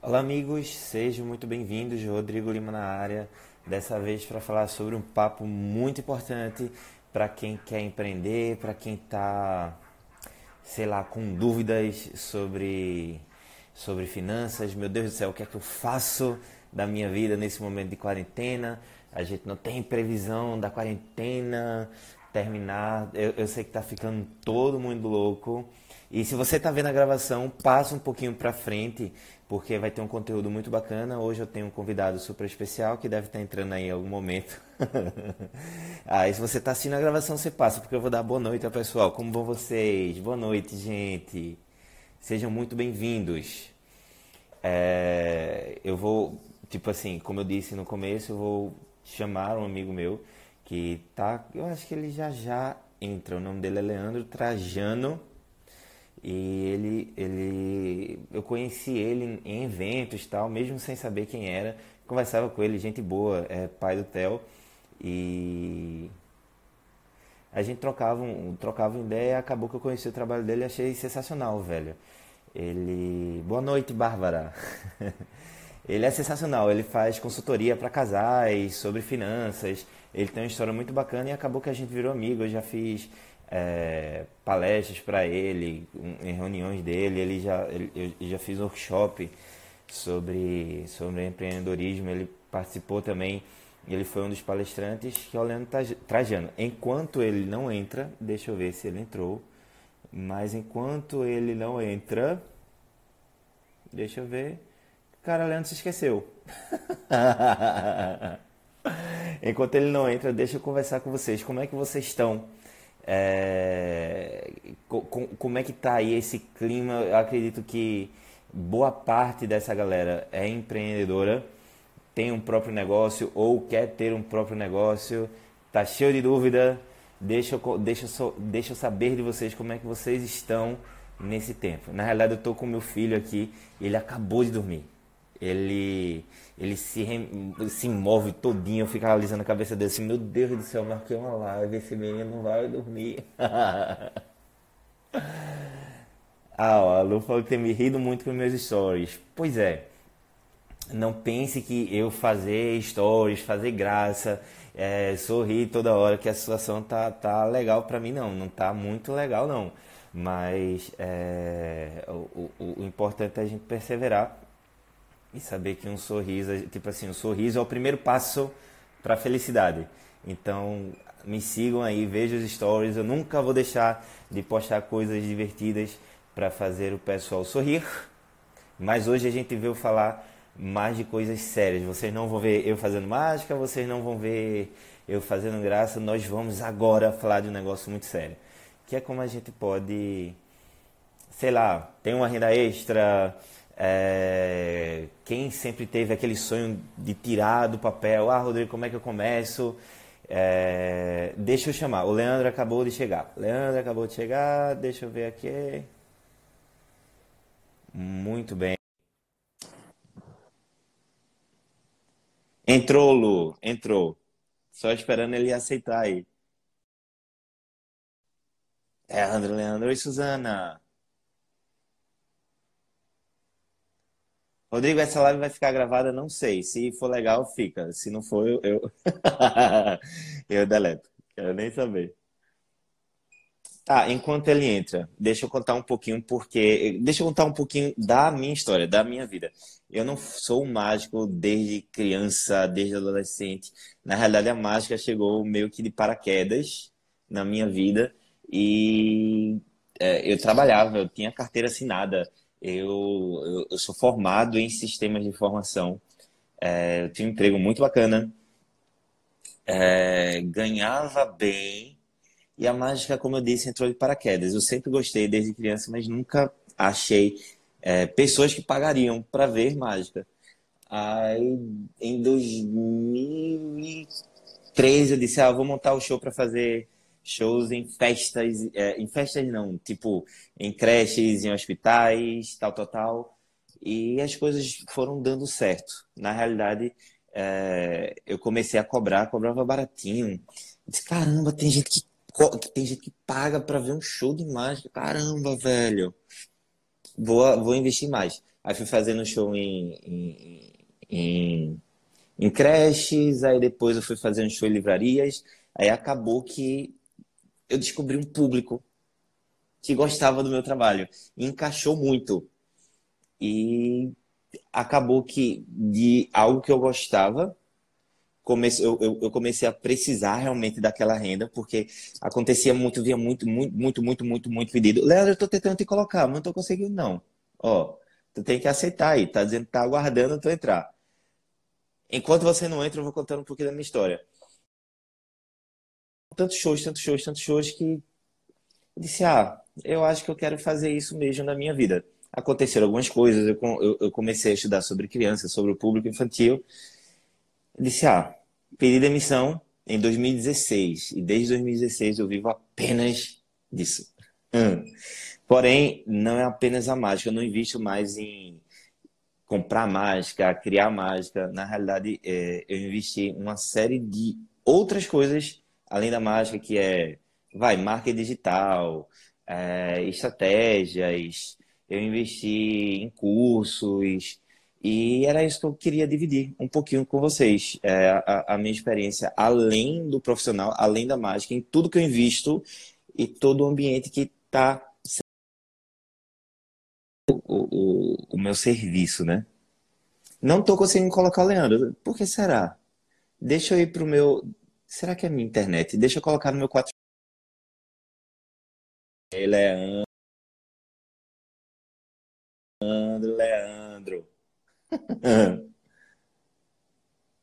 Olá, amigos, sejam muito bem-vindos. Rodrigo Lima na área, dessa vez para falar sobre um papo muito importante para quem quer empreender, para quem está, sei lá, com dúvidas sobre, sobre finanças. Meu Deus do céu, o que é que eu faço da minha vida nesse momento de quarentena? A gente não tem previsão da quarentena terminar. Eu, eu sei que está ficando todo mundo louco. E se você está vendo a gravação, passa um pouquinho para frente, porque vai ter um conteúdo muito bacana. Hoje eu tenho um convidado super especial que deve estar tá entrando aí em algum momento. aí se você está assistindo a gravação, você passa, porque eu vou dar boa noite ao pessoal. Como vão vocês? Boa noite, gente. Sejam muito bem-vindos. É, eu vou, tipo assim, como eu disse no começo, eu vou chamar um amigo meu que tá, eu acho que ele já já entra. O nome dele é Leandro Trajano e ele, ele, eu conheci ele em eventos tal, mesmo sem saber quem era. Conversava com ele, gente boa, é pai do Theo. E a gente trocava, um, trocava ideia acabou que eu conheci o trabalho dele e achei sensacional, velho. Ele. Boa noite, Bárbara. ele é sensacional, ele faz consultoria para casais sobre finanças. Ele tem uma história muito bacana e acabou que a gente virou amigo. Eu já fiz é, palestras para ele, em reuniões dele, ele já, ele, eu já fiz workshop sobre, sobre empreendedorismo, ele participou também, ele foi um dos palestrantes que é o Leandro Trajano. Enquanto ele não entra, deixa eu ver se ele entrou, mas enquanto ele não entra, deixa eu ver, cara, o Leandro se esqueceu. enquanto ele não entra, deixa eu conversar com vocês, como é que vocês estão? É, como é que tá aí esse clima? Eu acredito que boa parte dessa galera é empreendedora, tem um próprio negócio ou quer ter um próprio negócio, tá cheio de dúvida. Deixa eu, deixa, eu, deixa eu saber de vocês como é que vocês estão nesse tempo. Na realidade, eu tô com meu filho aqui, ele acabou de dormir. Ele ele se, se move todinho, eu ficava alisando a cabeça dele assim, meu Deus do céu, marquei uma live, esse menino não vai dormir. ah, ó, a Lu falou que tem me rido muito com meus stories. Pois é, não pense que eu fazer stories, fazer graça, é, sorrir toda hora que a situação tá, tá legal para mim, não. Não tá muito legal, não. Mas é, o, o, o importante é a gente perseverar e saber que um sorriso, tipo assim, um sorriso é o primeiro passo para a felicidade. Então, me sigam aí, vejam os stories. Eu nunca vou deixar de postar coisas divertidas para fazer o pessoal sorrir. Mas hoje a gente veio falar mais de coisas sérias. Vocês não vão ver eu fazendo mágica, vocês não vão ver eu fazendo graça. Nós vamos agora falar de um negócio muito sério, que é como a gente pode, sei lá, ter uma renda extra, é, quem sempre teve aquele sonho de tirar do papel, ah, Rodrigo, como é que eu começo? É, deixa eu chamar, o Leandro acabou de chegar. Leandro acabou de chegar, deixa eu ver aqui. Muito bem. Entrou, Lu, entrou. Só esperando ele aceitar aí. É, Leandro, Leandro. Oi, Suzana. Rodrigo, essa live vai ficar gravada? Não sei. Se for legal, fica. Se não for, eu, eu, deleto. Quero nem saber. Tá, enquanto ele entra, deixa eu contar um pouquinho porque. Deixa eu contar um pouquinho da minha história, da minha vida. Eu não sou mágico desde criança, desde adolescente. Na realidade, a mágica chegou meio que de paraquedas na minha vida. E é, eu trabalhava, eu tinha carteira assinada eu, eu, eu sou formado em sistemas de informação. É, eu um emprego muito bacana. É, ganhava bem. E a mágica, como eu disse, entrou de paraquedas. Eu sempre gostei desde criança, mas nunca achei é, pessoas que pagariam para ver mágica. Aí, em 2013, eu disse: Ah, vou montar o show para fazer shows em festas, é, em festas não, tipo em creches, em hospitais, tal, tal, tal. E as coisas foram dando certo. Na realidade, é, eu comecei a cobrar, cobrava baratinho. disse, caramba, tem gente que tem gente que paga para ver um show de mágica. Caramba, velho. vou, vou investir mais. Aí fui fazendo show em, em, em, em creches, aí depois eu fui fazendo show em livrarias, aí acabou que eu descobri um público que gostava do meu trabalho. E encaixou muito. E acabou que de algo que eu gostava, comece, eu, eu, comecei a precisar realmente daquela renda, porque acontecia muito, via muito, muito, muito, muito, muito, muito pedido. Leandro, eu tô tentando te colocar, mas não tô conseguindo, não. Ó, tu tem que aceitar aí, tá dizendo que tá aguardando tu entrar. Enquanto você não entra, eu vou contando um pouquinho da minha história. Tantos shows, tantos shows, tantos shows que disse, ah, eu acho que eu quero fazer isso mesmo na minha vida. Aconteceram algumas coisas, eu, eu, eu comecei a estudar sobre crianças, sobre o público infantil. Disse, ah, pedi demissão em 2016 e desde 2016 eu vivo apenas disso. Hum. Porém, não é apenas a mágica, eu não invisto mais em comprar mágica, criar mágica. Na realidade, é, eu investi uma série de outras coisas além da mágica, que é, vai, marca digital, é, estratégias, eu investi em cursos, e era isso que eu queria dividir um pouquinho com vocês. É, a, a, minha experiência, além do profissional, além da mágica, em tudo que eu invisto e todo o ambiente que está o, o, o, meu serviço, né? Não estou conseguindo colocar o Leandro. Por que será? Deixa eu ir o meu. Será que é a minha internet? Deixa eu colocar no meu 4. Leandro. Leandro.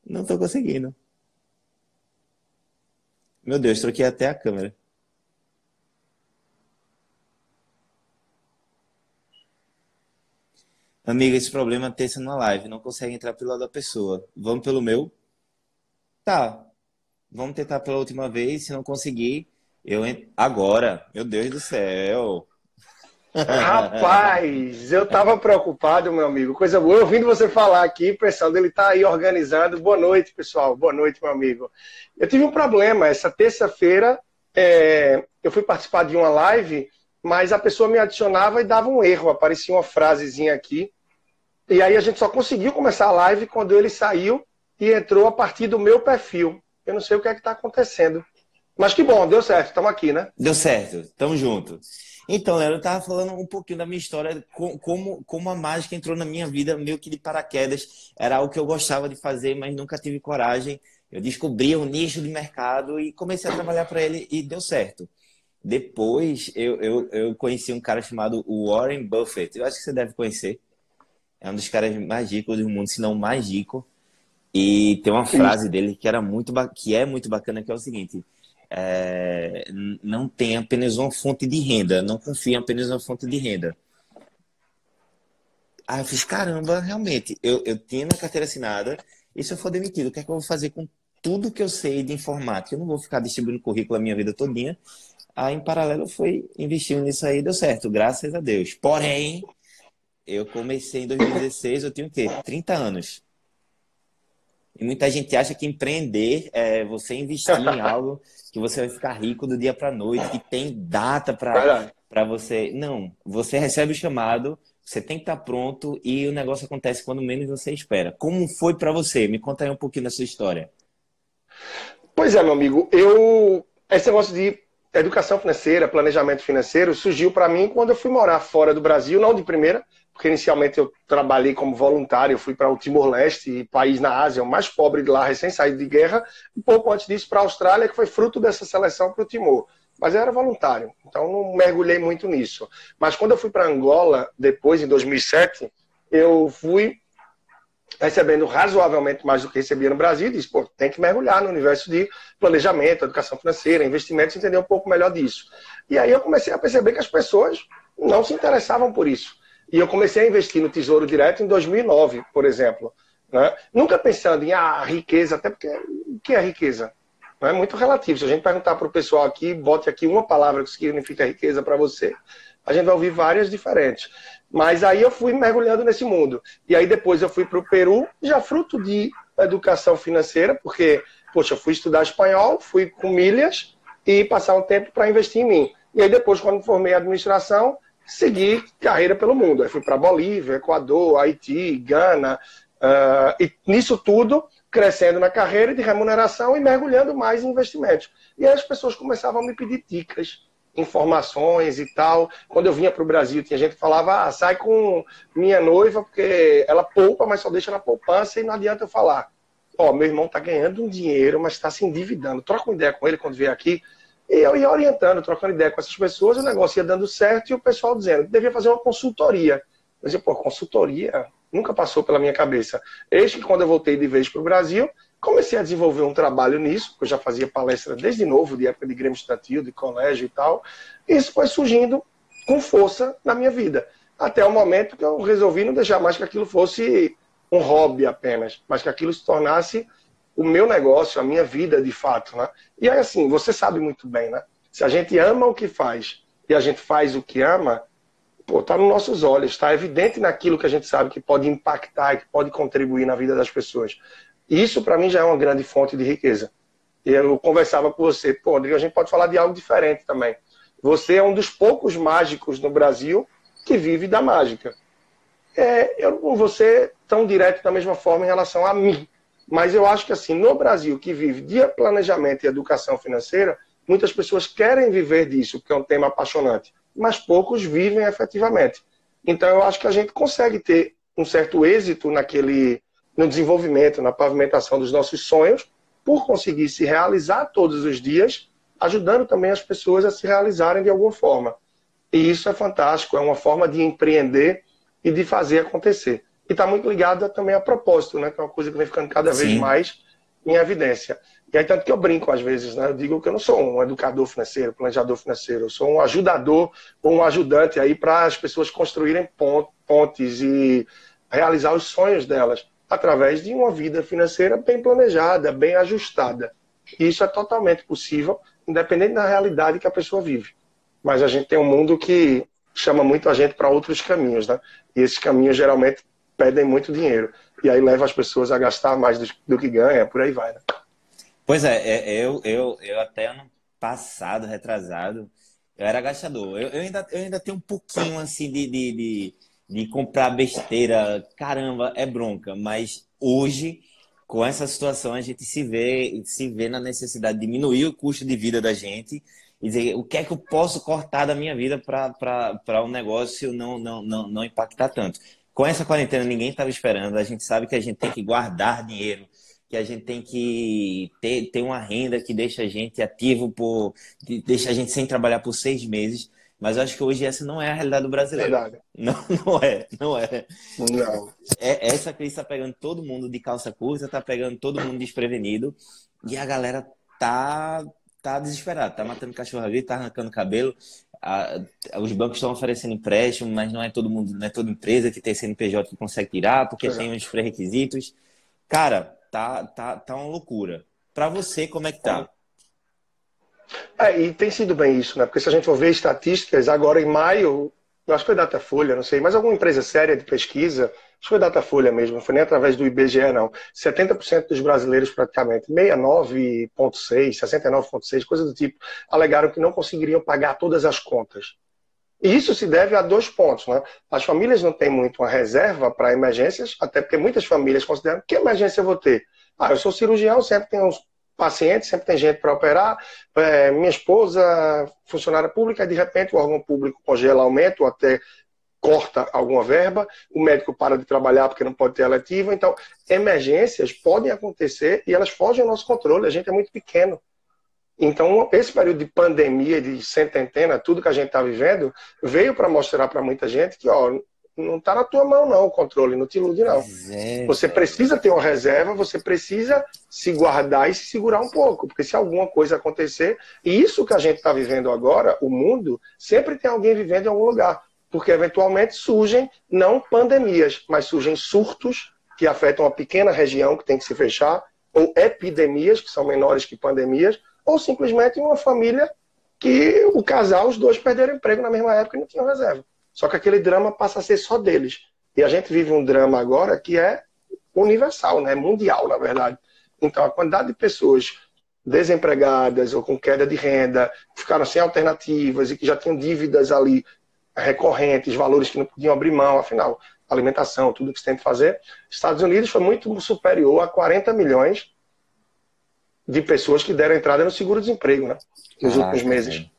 Não estou conseguindo. Meu Deus, troquei até a câmera. Amiga, esse problema sido na live. Não consegue entrar pelo lado da pessoa. Vamos pelo meu? Tá. Vamos tentar pela última vez. Se não conseguir, eu ent... agora. Meu Deus do céu. Rapaz, eu tava preocupado, meu amigo. Coisa boa. Ouvindo você falar aqui, pensando, ele tá aí organizado. Boa noite, pessoal. Boa noite, meu amigo. Eu tive um problema. Essa terça-feira, é... eu fui participar de uma live, mas a pessoa me adicionava e dava um erro. Aparecia uma frasezinha aqui. E aí a gente só conseguiu começar a live quando ele saiu e entrou a partir do meu perfil. Eu não sei o que é que está acontecendo. Mas que bom, deu certo, estamos aqui, né? Deu certo, estamos juntos. Então, Léo, eu estava falando um pouquinho da minha história, como, como a mágica entrou na minha vida, meio que de paraquedas. Era algo que eu gostava de fazer, mas nunca tive coragem. Eu descobri um nicho de mercado e comecei a trabalhar para ele e deu certo. Depois, eu, eu, eu conheci um cara chamado Warren Buffett. Eu acho que você deve conhecer. É um dos caras mais ricos do mundo, se não mais rico. E tem uma frase dele que era muito que é muito bacana, que é o seguinte: é, não tem apenas uma fonte de renda, não confie em apenas uma fonte de renda. Aí eu fiz, caramba, realmente, eu, eu tinha minha carteira assinada, e se eu for demitido, o que é que eu vou fazer com tudo que eu sei de informática? Eu não vou ficar distribuindo currículo a minha vida todinha. Aí, em paralelo, fui investindo nisso aí, deu certo, graças a Deus. Porém, eu comecei em 2016, eu tinha o quê? 30 anos. E muita gente acha que empreender é você investir em algo que você vai ficar rico do dia para noite, que tem data para você. Não, você recebe o chamado, você tem que estar tá pronto e o negócio acontece quando menos você espera. Como foi para você? Me conta aí um pouquinho da sua história. Pois é, meu amigo, eu esse negócio de educação financeira, planejamento financeiro surgiu para mim quando eu fui morar fora do Brasil, não de primeira, porque inicialmente eu trabalhei como voluntário, fui para o Timor-Leste, país na Ásia, o mais pobre de lá, recém-saído de guerra, e pouco antes disso para a Austrália, que foi fruto dessa seleção para o Timor. Mas eu era voluntário, então não mergulhei muito nisso. Mas quando eu fui para Angola, depois, em 2007, eu fui recebendo razoavelmente mais do que recebia no Brasil, e disse, pô, tem que mergulhar no universo de planejamento, educação financeira, investimentos, entender um pouco melhor disso. E aí eu comecei a perceber que as pessoas não se interessavam por isso. E eu comecei a investir no Tesouro Direto em 2009, por exemplo. Né? Nunca pensando em ah, riqueza, até porque o que é riqueza? É muito relativo. Se a gente perguntar para o pessoal aqui, bote aqui uma palavra que significa riqueza para você. A gente vai ouvir várias diferentes. Mas aí eu fui mergulhando nesse mundo. E aí depois eu fui para o Peru, já fruto de educação financeira, porque, poxa, eu fui estudar espanhol, fui com milhas e passar um tempo para investir em mim. E aí depois, quando formei a administração, seguir carreira pelo mundo. Aí fui para Bolívia, Equador, Haiti, Gana, uh, e nisso tudo crescendo na carreira de remuneração e mergulhando mais em investimentos. E aí as pessoas começavam a me pedir dicas, informações e tal. Quando eu vinha para o Brasil, tinha gente que falava: ah, sai com minha noiva, porque ela poupa, mas só deixa na poupança e não adianta eu falar. Ó, oh, meu irmão está ganhando um dinheiro, mas está se endividando. Troca uma ideia com ele quando vier aqui. E eu ia orientando, trocando ideia com essas pessoas, o negócio ia dando certo e o pessoal dizendo que devia fazer uma consultoria. Eu dizia, pô, consultoria nunca passou pela minha cabeça. Eis que quando eu voltei de vez para o Brasil, comecei a desenvolver um trabalho nisso, porque eu já fazia palestra desde novo, de época de Grêmio Estudantil, de colégio e tal. E isso foi surgindo com força na minha vida. Até o momento que eu resolvi não deixar mais que aquilo fosse um hobby apenas, mas que aquilo se tornasse o meu negócio, a minha vida de fato, né? E aí assim, você sabe muito bem, né? Se a gente ama o que faz e a gente faz o que ama, pô, tá nos nossos olhos, está evidente naquilo que a gente sabe que pode impactar, que pode contribuir na vida das pessoas. Isso para mim já é uma grande fonte de riqueza. E eu conversava com você, pô, Rodrigo, a gente pode falar de algo diferente também. Você é um dos poucos mágicos no Brasil que vive da mágica. É, eu não vou ser tão direto da mesma forma em relação a mim, mas eu acho que assim, no Brasil, que vive de planejamento e educação financeira, muitas pessoas querem viver disso, porque é um tema apaixonante, mas poucos vivem efetivamente. Então eu acho que a gente consegue ter um certo êxito naquele no desenvolvimento, na pavimentação dos nossos sonhos, por conseguir se realizar todos os dias, ajudando também as pessoas a se realizarem de alguma forma. E isso é fantástico, é uma forma de empreender e de fazer acontecer. E está muito ligado também a propósito, né? que é uma coisa que vem ficando cada Sim. vez mais em evidência. E aí, tanto que eu brinco às vezes, né? eu digo que eu não sou um educador financeiro, planejador financeiro, eu sou um ajudador ou um ajudante aí para as pessoas construírem pontes e realizar os sonhos delas através de uma vida financeira bem planejada, bem ajustada. E isso é totalmente possível, independente da realidade que a pessoa vive. Mas a gente tem um mundo que chama muito a gente para outros caminhos, né? E esses caminhos geralmente pedem muito dinheiro. E aí leva as pessoas a gastar mais do, que ganha, por aí vai, né? Pois é, é, eu, eu, eu até ano passado, retrasado, eu era gastador. Eu, eu, ainda, eu ainda tenho um pouquinho assim de, de, de, de comprar besteira. Caramba, é bronca. Mas hoje, com essa situação, a gente se vê, se vê na necessidade de diminuir o custo de vida da gente e dizer o que é que eu posso cortar da minha vida para um negócio não, não, não, não impactar tanto com essa quarentena ninguém estava esperando. A gente sabe que a gente tem que guardar dinheiro, que a gente tem que ter, ter uma renda que deixa a gente ativo por. deixa a gente sem trabalhar por seis meses. Mas eu acho que hoje essa não é a realidade do brasileiro. Verdade. Não, não é, não é. Não. É, essa crise está pegando todo mundo de calça curta, está pegando todo mundo desprevenido. E a galera tá, tá desesperada, tá matando cachorro ali, tá arrancando cabelo a, os bancos estão oferecendo empréstimo, mas não é todo mundo, não é toda empresa que tem CNPJ que consegue tirar, porque tem os pré-requisitos. Cara, tá, tá, tá uma loucura. Para você, como é que tá? É, e tem sido bem isso, né? Porque se a gente for ver estatísticas, agora em maio, eu acho que foi Datafolha, não sei, mas alguma empresa séria de pesquisa, que foi Datafolha mesmo, não foi nem através do IBGE, não. 70% dos brasileiros, praticamente, 69,6%, 69,6%, coisa do tipo, alegaram que não conseguiriam pagar todas as contas. E isso se deve a dois pontos. Né? As famílias não têm muito uma reserva para emergências, até porque muitas famílias consideram que emergência eu vou ter. Ah, eu sou cirurgião, sempre tenho uns paciente, sempre tem gente para operar. É, minha esposa, funcionária pública, de repente o órgão público congela aumento ou até corta alguma verba, o médico para de trabalhar porque não pode ter eletiva. Então, emergências podem acontecer e elas fogem ao nosso controle. A gente é muito pequeno. Então, esse período de pandemia, de cententena, tudo que a gente está vivendo, veio para mostrar para muita gente que, ó, não está na tua mão, não, o controle, não te ilude, não. É. Você precisa ter uma reserva, você precisa se guardar e se segurar um pouco, porque se alguma coisa acontecer, e isso que a gente está vivendo agora, o mundo, sempre tem alguém vivendo em algum lugar, porque eventualmente surgem, não pandemias, mas surgem surtos que afetam uma pequena região que tem que se fechar, ou epidemias, que são menores que pandemias, ou simplesmente uma família que o casal, os dois perderam emprego na mesma época e não tinham reserva. Só que aquele drama passa a ser só deles. E a gente vive um drama agora que é universal, né? mundial, na verdade. Então, a quantidade de pessoas desempregadas ou com queda de renda, ficaram sem alternativas e que já tinham dívidas ali recorrentes, valores que não podiam abrir mão, afinal, alimentação, tudo que você tem que fazer. Estados Unidos foi muito superior a 40 milhões de pessoas que deram entrada no seguro-desemprego, né? Nos Caraca, últimos meses.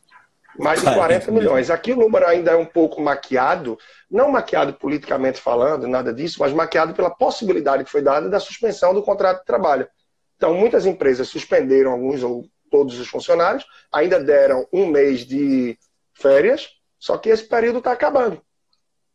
Mais de 40 milhões. Aqui o número ainda é um pouco maquiado, não maquiado politicamente falando, nada disso, mas maquiado pela possibilidade que foi dada da suspensão do contrato de trabalho. Então, muitas empresas suspenderam alguns ou todos os funcionários, ainda deram um mês de férias, só que esse período está acabando.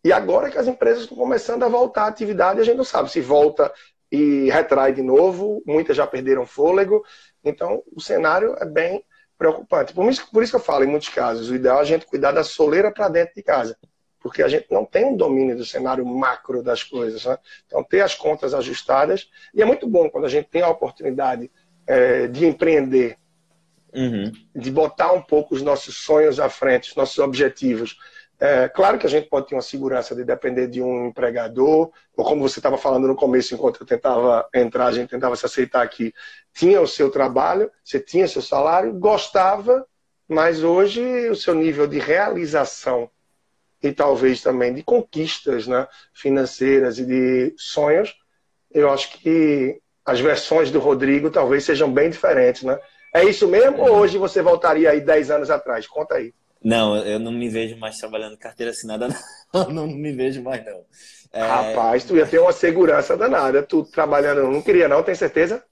E agora que as empresas estão começando a voltar à atividade, a gente não sabe se volta e retrai de novo, muitas já perderam fôlego. Então, o cenário é bem preocupante. Por isso, por isso que eu falo, em muitos casos, o ideal é a gente cuidar da soleira para dentro de casa, porque a gente não tem um domínio do cenário macro das coisas. Né? Então, ter as contas ajustadas, e é muito bom quando a gente tem a oportunidade é, de empreender, uhum. de botar um pouco os nossos sonhos à frente, os nossos objetivos, é, claro que a gente pode ter uma segurança de depender de um empregador, ou como você estava falando no começo, enquanto eu tentava entrar, a gente tentava se aceitar aqui, tinha o seu trabalho, você tinha seu salário, gostava, mas hoje o seu nível de realização e talvez também de conquistas né, financeiras e de sonhos, eu acho que as versões do Rodrigo talvez sejam bem diferentes. Né? É isso mesmo ou hoje você voltaria aí 10 anos atrás? Conta aí. Não, eu não me vejo mais trabalhando carteira assinada, não. não me vejo mais, não. É... Rapaz, tu ia ter uma segurança danada. Tu trabalhando, não queria, não, tem certeza?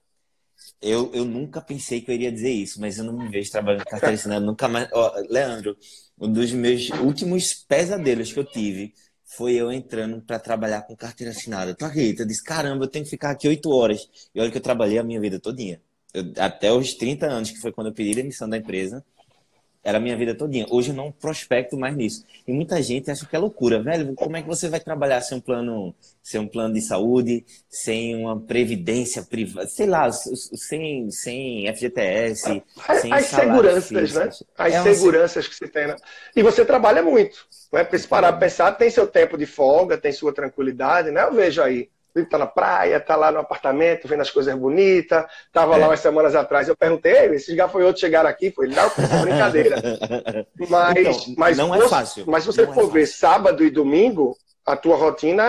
Eu, eu nunca pensei que eu iria dizer isso, mas eu não me vejo trabalhando carteira assinada nunca mais. Ó, Leandro, um dos meus últimos pesadelos que eu tive foi eu entrando para trabalhar com carteira assinada. Tu acredita? Eu disse, caramba, eu tenho que ficar aqui oito horas. E olha que eu trabalhei a minha vida todinha. Eu, até os 30 anos, que foi quando eu pedi demissão da empresa, era a minha vida todinha. Hoje eu não prospecto mais nisso. E muita gente acha que é loucura, velho. Como é que você vai trabalhar sem um plano, sem um plano de saúde, sem uma previdência privada, sei lá, sem, sem FGTS, as, sem as seguranças, né? As é seguranças que você tem. Né? E você trabalha muito. Né? Se parar para pensar, tem seu tempo de folga, tem sua tranquilidade, né? Eu vejo aí tá na praia, tá lá no apartamento, vendo as coisas bonitas. Tava é. lá umas semanas atrás, eu perguntei, esses gafanhotos chegaram aqui? Foi, não, foi brincadeira. Mas, então, mas não é fácil. Mas se você não é for é ver sábado e domingo, a tua rotina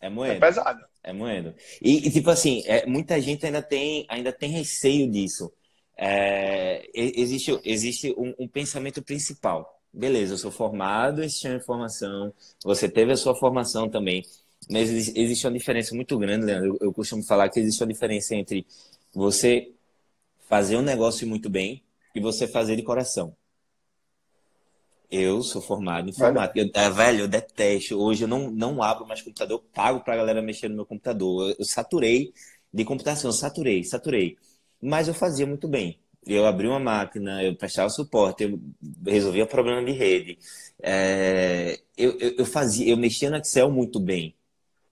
é, é, moeda. é pesada. É moeda. E, e, tipo assim, é, muita gente ainda tem, ainda tem receio disso. É, existe existe um, um pensamento principal. Beleza, eu sou formado, existe uma informação, você teve a sua formação também mas existe uma diferença muito grande, Leandro. Eu, eu costumo falar que existe uma diferença entre você fazer um negócio muito bem e você fazer de coração. Eu sou formado em informática. Eu, é, velho, eu detesto. Hoje eu não, não abro mais computador, eu pago pra galera mexer no meu computador. Eu, eu saturei de computação, saturei, saturei. Mas eu fazia muito bem. Eu abri uma máquina, eu prestava suporte, eu resolvia problema de rede. É, eu, eu, eu, fazia, eu mexia no Excel muito bem.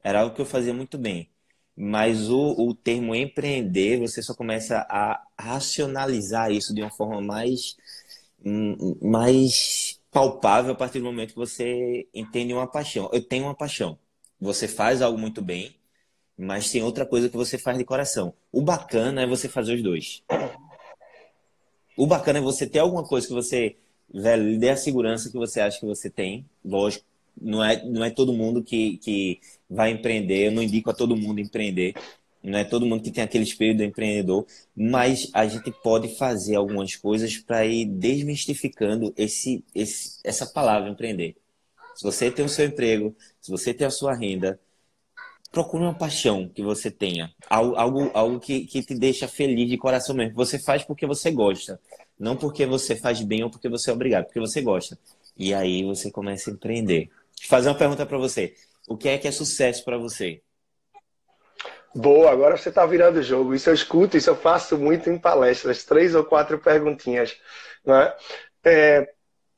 Era algo que eu fazia muito bem. Mas o, o termo empreender, você só começa a racionalizar isso de uma forma mais, hum, mais palpável a partir do momento que você entende uma paixão. Eu tenho uma paixão. Você faz algo muito bem, mas tem outra coisa que você faz de coração. O bacana é você fazer os dois. O bacana é você ter alguma coisa que você, velho, dê a segurança que você acha que você tem. Lógico, não é, não é todo mundo que, que vai empreender, eu não indico a todo mundo empreender, não é todo mundo que tem aquele espírito do empreendedor, mas a gente pode fazer algumas coisas para ir desmistificando esse, esse, essa palavra empreender. Se você tem o seu emprego, se você tem a sua renda, procure uma paixão que você tenha, algo, algo, que, que te deixa feliz de coração mesmo. Você faz porque você gosta, não porque você faz bem ou porque você é obrigado, porque você gosta. E aí você começa a empreender. Fazer uma pergunta para você. O que é que é sucesso para você? Boa, agora você está virando o jogo. Isso eu escuto, isso eu faço muito em palestras, três ou quatro perguntinhas. Né? É,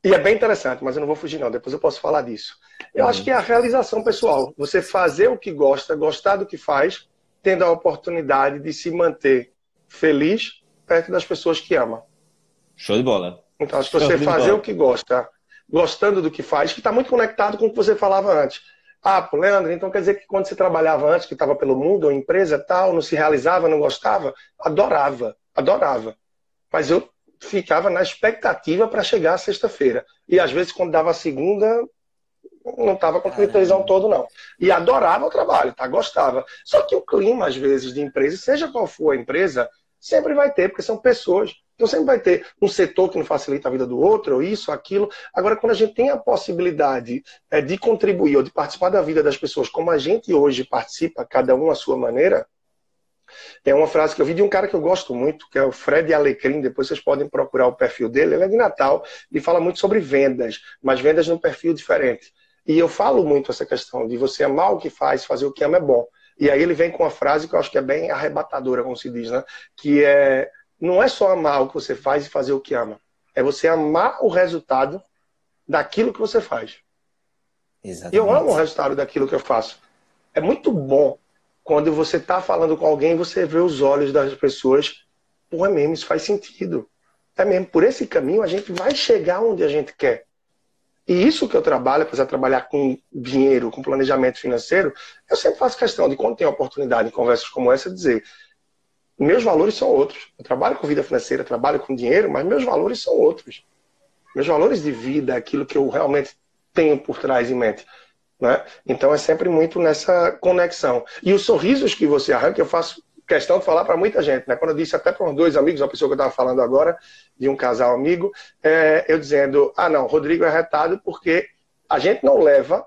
e é bem interessante, mas eu não vou fugir, não. Depois eu posso falar disso. Eu uhum. acho que é a realização pessoal. Você fazer o que gosta, gostar do que faz, tendo a oportunidade de se manter feliz perto das pessoas que ama. Show de bola. Então, se você fazer o que gosta, gostando do que faz, que está muito conectado com o que você falava antes ah, Leandro, então quer dizer que quando você trabalhava antes, que estava pelo mundo, ou empresa tal, não se realizava, não gostava? Adorava, adorava. Mas eu ficava na expectativa para chegar a sexta-feira. E às vezes, quando dava a segunda, não estava com aquele tesão todo, não. E adorava o trabalho, tá? Gostava. Só que o clima, às vezes, de empresa, seja qual for a empresa, sempre vai ter, porque são pessoas. Então sempre vai ter um setor que não facilita a vida do outro, ou isso, aquilo. Agora, quando a gente tem a possibilidade é, de contribuir ou de participar da vida das pessoas, como a gente hoje participa, cada um à sua maneira, é uma frase que eu vi de um cara que eu gosto muito, que é o Fred Alecrim. Depois vocês podem procurar o perfil dele. Ele é de Natal e fala muito sobre vendas, mas vendas num perfil diferente. E eu falo muito essa questão de você amar o que faz, fazer o que ama é bom. E aí ele vem com uma frase que eu acho que é bem arrebatadora, como se diz, né? Que é não é só amar o que você faz e fazer o que ama. É você amar o resultado daquilo que você faz. Exatamente. Eu amo o resultado daquilo que eu faço. É muito bom quando você está falando com alguém, você vê os olhos das pessoas. Pô, é mesmo, isso faz sentido. É mesmo, por esse caminho a gente vai chegar onde a gente quer. E isso que eu trabalho, apesar de trabalhar com dinheiro, com planejamento financeiro, eu sempre faço questão de, quando tem oportunidade em conversas como essa, dizer: meus valores são outros. Eu trabalho com vida financeira, trabalho com dinheiro, mas meus valores são outros. Meus valores de vida, aquilo que eu realmente tenho por trás em mente. Né? Então é sempre muito nessa conexão. E os sorrisos que você arranca, eu faço questão de falar para muita gente. Né? Quando eu disse até para dois amigos, a pessoa que eu estava falando agora, de um casal amigo, é, eu dizendo: ah, não, Rodrigo é retado porque a gente não leva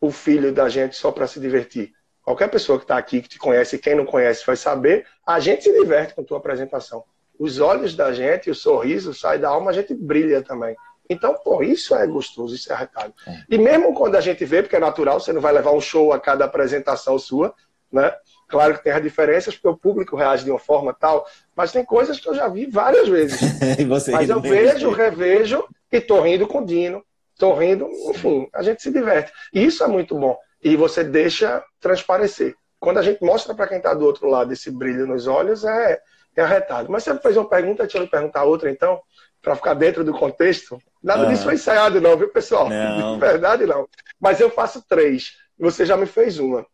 o filho da gente só para se divertir. Qualquer pessoa que está aqui, que te conhece, quem não conhece, vai saber, a gente se diverte com a tua apresentação. Os olhos da gente, o sorriso sai da alma, a gente brilha também. Então, pô, isso é gostoso, isso é arretado. É. E mesmo quando a gente vê, porque é natural, você não vai levar um show a cada apresentação sua, né? Claro que tem as diferenças, porque o público reage de uma forma tal, mas tem coisas que eu já vi várias vezes. mas eu vejo, revejo e tô rindo com o Dino, tô rindo, enfim, a gente se diverte. E isso é muito bom. E você deixa transparecer. Quando a gente mostra para quem está do outro lado esse brilho nos olhos, é, é arretado. Mas você fez uma pergunta, deixa eu perguntar outra então para ficar dentro do contexto. Nada disso foi ensaiado, não, viu, pessoal? Não. De verdade, não. Mas eu faço três. Você já me fez uma.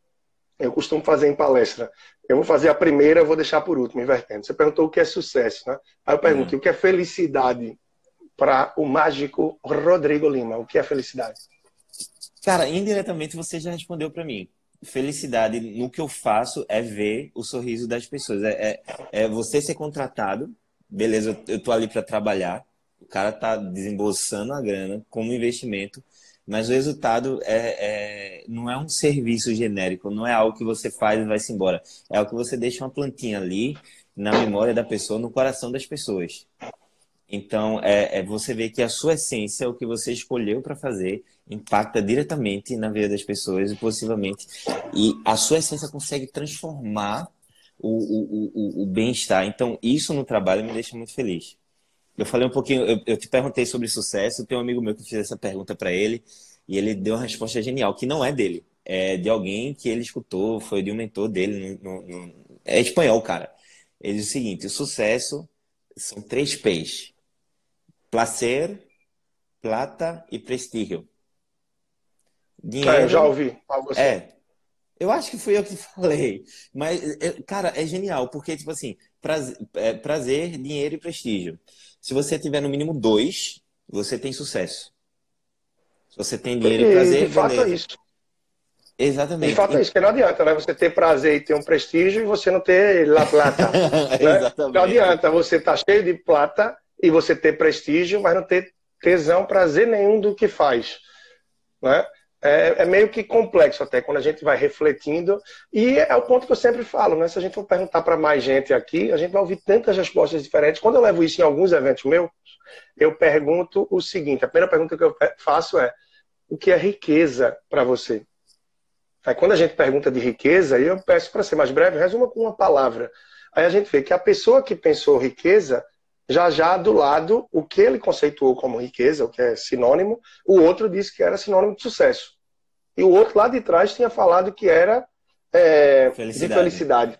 Eu costumo fazer em palestra. Eu vou fazer a primeira, eu vou deixar por último, invertendo. Você perguntou o que é sucesso, né? Aí eu pergunto, uhum. o que é felicidade para o mágico Rodrigo Lima? O que é felicidade? Cara, indiretamente você já respondeu para mim. Felicidade no que eu faço é ver o sorriso das pessoas. É, é, é você ser contratado beleza, eu, tô ali para trabalhar, o cara tá desembolsando a grana como investimento, mas o resultado é, é, não é um serviço genérico, não é algo que você faz e vai-se embora. É algo que você deixa uma plantinha ali na memória da pessoa, no coração das pessoas. Então, é, é você vê que a sua essência, o que você escolheu para fazer, impacta diretamente na vida das pessoas e possivelmente. E a sua essência consegue transformar o, o, o, o bem-estar. Então, isso no trabalho me deixa muito feliz. Eu falei um pouquinho, eu, eu te perguntei sobre sucesso, tem um amigo meu que fez essa pergunta para ele e ele deu uma resposta genial, que não é dele, é de alguém que ele escutou, foi de um mentor dele, no, no, é espanhol, cara. Ele diz o seguinte: o sucesso são três P's: placer, plata e prestígio. Dinheiro, eu já ouvi. É, eu acho que fui eu que falei. Mas, é, cara, é genial, porque, tipo assim, prazer, é, prazer, dinheiro e prestígio. Se você tiver no mínimo dois, você tem sucesso. Se você tem dinheiro e, e prazer. De fato é isso. Exatamente. De fato é isso, porque não adianta, né? Você ter prazer e ter um prestígio e você não ter la plata. né? Exatamente. Não adianta você estar tá cheio de plata e você ter prestígio, mas não ter tesão, prazer nenhum do que faz. Né? É, é, meio que complexo até quando a gente vai refletindo. E é o ponto que eu sempre falo, né? Se a gente for perguntar para mais gente aqui, a gente vai ouvir tantas respostas diferentes. Quando eu levo isso em alguns eventos meus, eu pergunto o seguinte: a primeira pergunta que eu faço é: o que é riqueza para você? Aí quando a gente pergunta de riqueza, eu peço para ser mais breve, resuma com uma palavra. Aí a gente vê que a pessoa que pensou riqueza já já do lado o que ele conceituou como riqueza, o que é sinônimo, o outro disse que era sinônimo de sucesso. E o outro lá de trás tinha falado que era é, felicidade. de felicidade.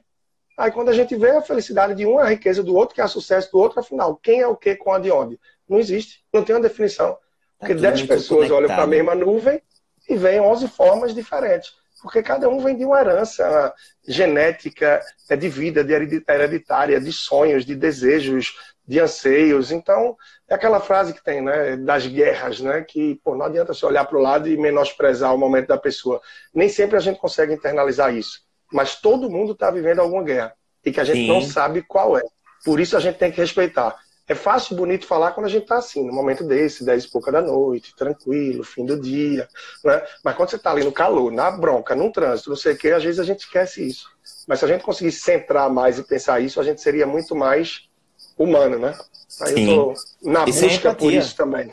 Aí quando a gente vê a felicidade de um, a riqueza do outro, que é o sucesso do outro, afinal, quem é o que com a de onde? Não existe, não tem uma definição. Tá Porque dez pessoas conectado. olham para a mesma nuvem e veem 11 formas diferentes. Porque cada um vem de uma herança genética, é de vida, de hereditária, de sonhos, de desejos, de anseios. Então, é aquela frase que tem, né, das guerras, né, que pô, não adianta você olhar para o lado e menosprezar o momento da pessoa. Nem sempre a gente consegue internalizar isso, mas todo mundo está vivendo alguma guerra e que a gente Sim. não sabe qual é. Por isso a gente tem que respeitar. É fácil, bonito falar quando a gente está assim, no momento desse, 10 e pouca da noite, tranquilo, fim do dia, né? Mas quando você está ali no calor, na bronca, num trânsito, não sei o quê, às vezes a gente esquece isso. Mas se a gente conseguisse centrar mais e pensar isso, a gente seria muito mais humano, né? Aí Sim. eu tô na isso é busca por isso também.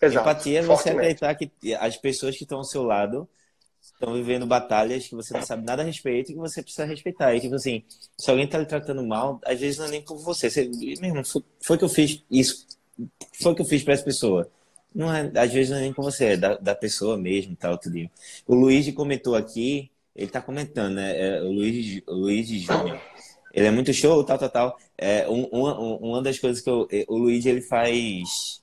Exato. Empatia é você acreditar que as pessoas que estão ao seu lado estão vivendo batalhas que você não sabe nada a respeito e que você precisa respeitar. E tipo assim, se alguém está lhe tratando mal, às vezes não é nem por você. você mesmo, foi que eu fiz isso, foi que eu fiz para essa pessoa. Não é, às vezes não é nem com você, é da, da pessoa mesmo, tal, tudo. O Luiz comentou aqui, ele está comentando, né? É, o Luiz, o Luiz Júnior. Ele é muito show, tal, tal, tal. É, um, uma, uma das coisas que eu, o Luiz ele faz,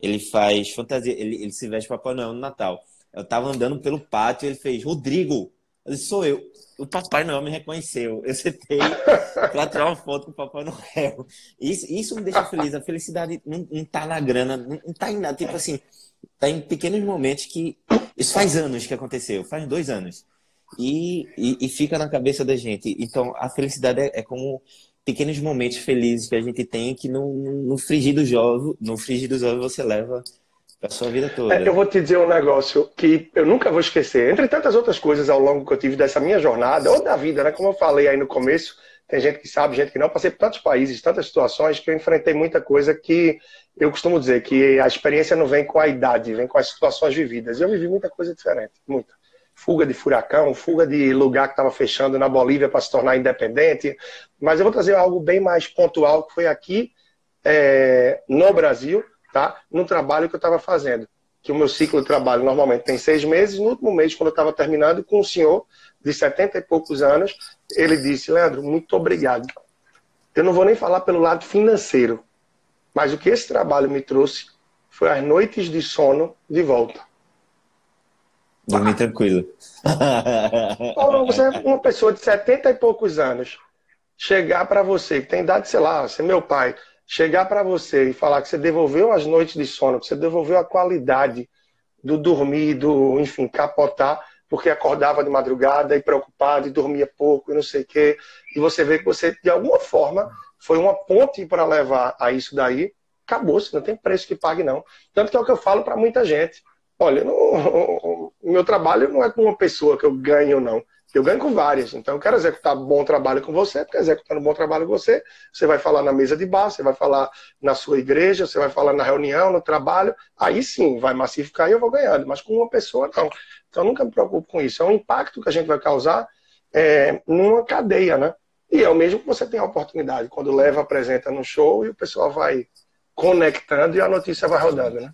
ele faz fantasia, ele, ele se veste Papai Noel no Natal. Eu tava andando pelo pátio e ele fez, Rodrigo, eu disse, sou eu. O Papai Noel me reconheceu. Eu sentei para tirar uma foto com o Papai Noel. Isso, isso me deixa feliz. A felicidade não, não tá na grana, não, não tá em nada. Tipo assim, tá em pequenos momentos que. Isso faz anos que aconteceu, faz dois anos. E, e, e fica na cabeça da gente. Então, a felicidade é, é, como pequenos momentos felizes que a gente tem que no, no frigir dos no frigir ovos você leva a sua vida toda. É, eu vou te dizer um negócio que eu nunca vou esquecer. Entre tantas outras coisas ao longo que eu tive dessa minha jornada, ou da vida, né? Como eu falei aí no começo, tem gente que sabe, gente que não. Passei por tantos países, tantas situações, que eu enfrentei muita coisa que eu costumo dizer que a experiência não vem com a idade, vem com as situações vividas. Eu vivi muita coisa diferente, muita. Fuga de furacão, fuga de lugar que estava fechando na Bolívia para se tornar independente. Mas eu vou trazer algo bem mais pontual, que foi aqui é, no Brasil, tá? no trabalho que eu estava fazendo. Que o meu ciclo de trabalho normalmente tem seis meses. No último mês, quando eu estava terminando, com um senhor de setenta e poucos anos, ele disse: Leandro, muito obrigado. Eu não vou nem falar pelo lado financeiro, mas o que esse trabalho me trouxe foi as noites de sono de volta. Dormir tranquilo. Paulo, você é uma pessoa de setenta e poucos anos, chegar para você, que tem idade, sei lá, você é meu pai, chegar para você e falar que você devolveu as noites de sono, que você devolveu a qualidade do dormir, do, enfim, capotar, porque acordava de madrugada e preocupado e dormia pouco e não sei o quê. E você vê que você, de alguma forma, foi uma ponte para levar a isso daí. Acabou-se, não tem preço que pague, não. Tanto que é o que eu falo para muita gente. Olha, o meu trabalho não é com uma pessoa que eu ganho, não. Eu ganho com várias. Então, eu quero executar bom trabalho com você, porque executando bom trabalho com você, você vai falar na mesa de bar, você vai falar na sua igreja, você vai falar na reunião, no trabalho. Aí sim, vai massificar e eu vou ganhando. Mas com uma pessoa, não. Então, eu nunca me preocupo com isso. É um impacto que a gente vai causar é, numa cadeia, né? E é o mesmo que você tem a oportunidade, quando leva, apresenta no show e o pessoal vai conectando e a notícia vai rodando, né?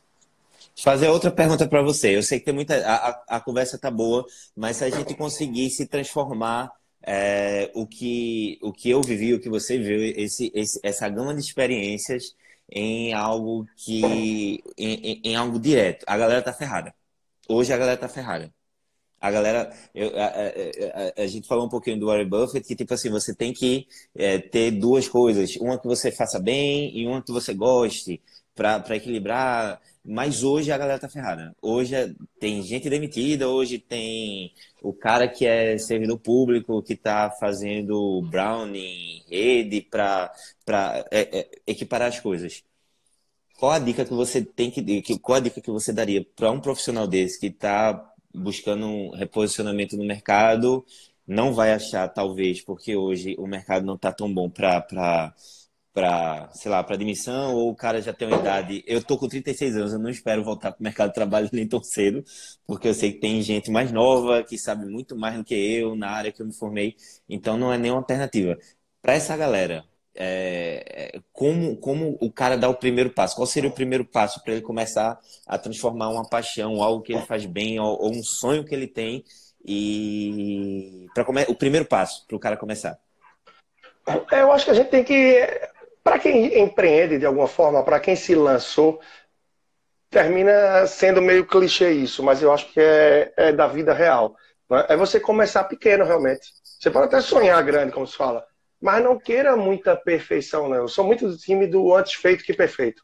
Fazer outra pergunta para você. Eu sei que tem muita. A, a, conversa tá boa, mas se a gente conseguir se transformar é, o, que, o que eu vivi, o que você viu, esse, esse, essa gama de experiências em algo que. Em, em, algo direto. A galera tá ferrada. Hoje a galera tá ferrada. A galera, eu, a, a, a, a, gente falou um pouquinho do Warren Buffett, que tipo assim, você tem que é, ter duas coisas, uma que você faça bem e uma que você goste, para equilibrar mas hoje a galera tá ferrada. Hoje é, tem gente demitida, hoje tem o cara que é servidor público que tá fazendo brownie, rede para é, é, equiparar as coisas. Qual a dica que você tem que qual a dica que você daria para um profissional desse que está buscando um reposicionamento no mercado, não vai achar talvez porque hoje o mercado não está tão bom para para, sei lá, para admissão, ou o cara já tem uma idade. Eu tô com 36 anos, eu não espero voltar para o mercado de trabalho nem tão cedo, porque eu sei que tem gente mais nova que sabe muito mais do que eu na área que eu me formei, então não é nenhuma alternativa. Para essa galera, é, é, como, como o cara dá o primeiro passo? Qual seria o primeiro passo para ele começar a transformar uma paixão, algo que ele faz bem, ou, ou um sonho que ele tem, e para o primeiro passo para o cara começar? Eu acho que a gente tem que para quem empreende de alguma forma, para quem se lançou, termina sendo meio clichê isso, mas eu acho que é, é da vida real. Né? É você começar pequeno, realmente. Você pode até sonhar grande, como se fala, mas não queira muita perfeição, não. Eu sou muito do time do antes feito que perfeito.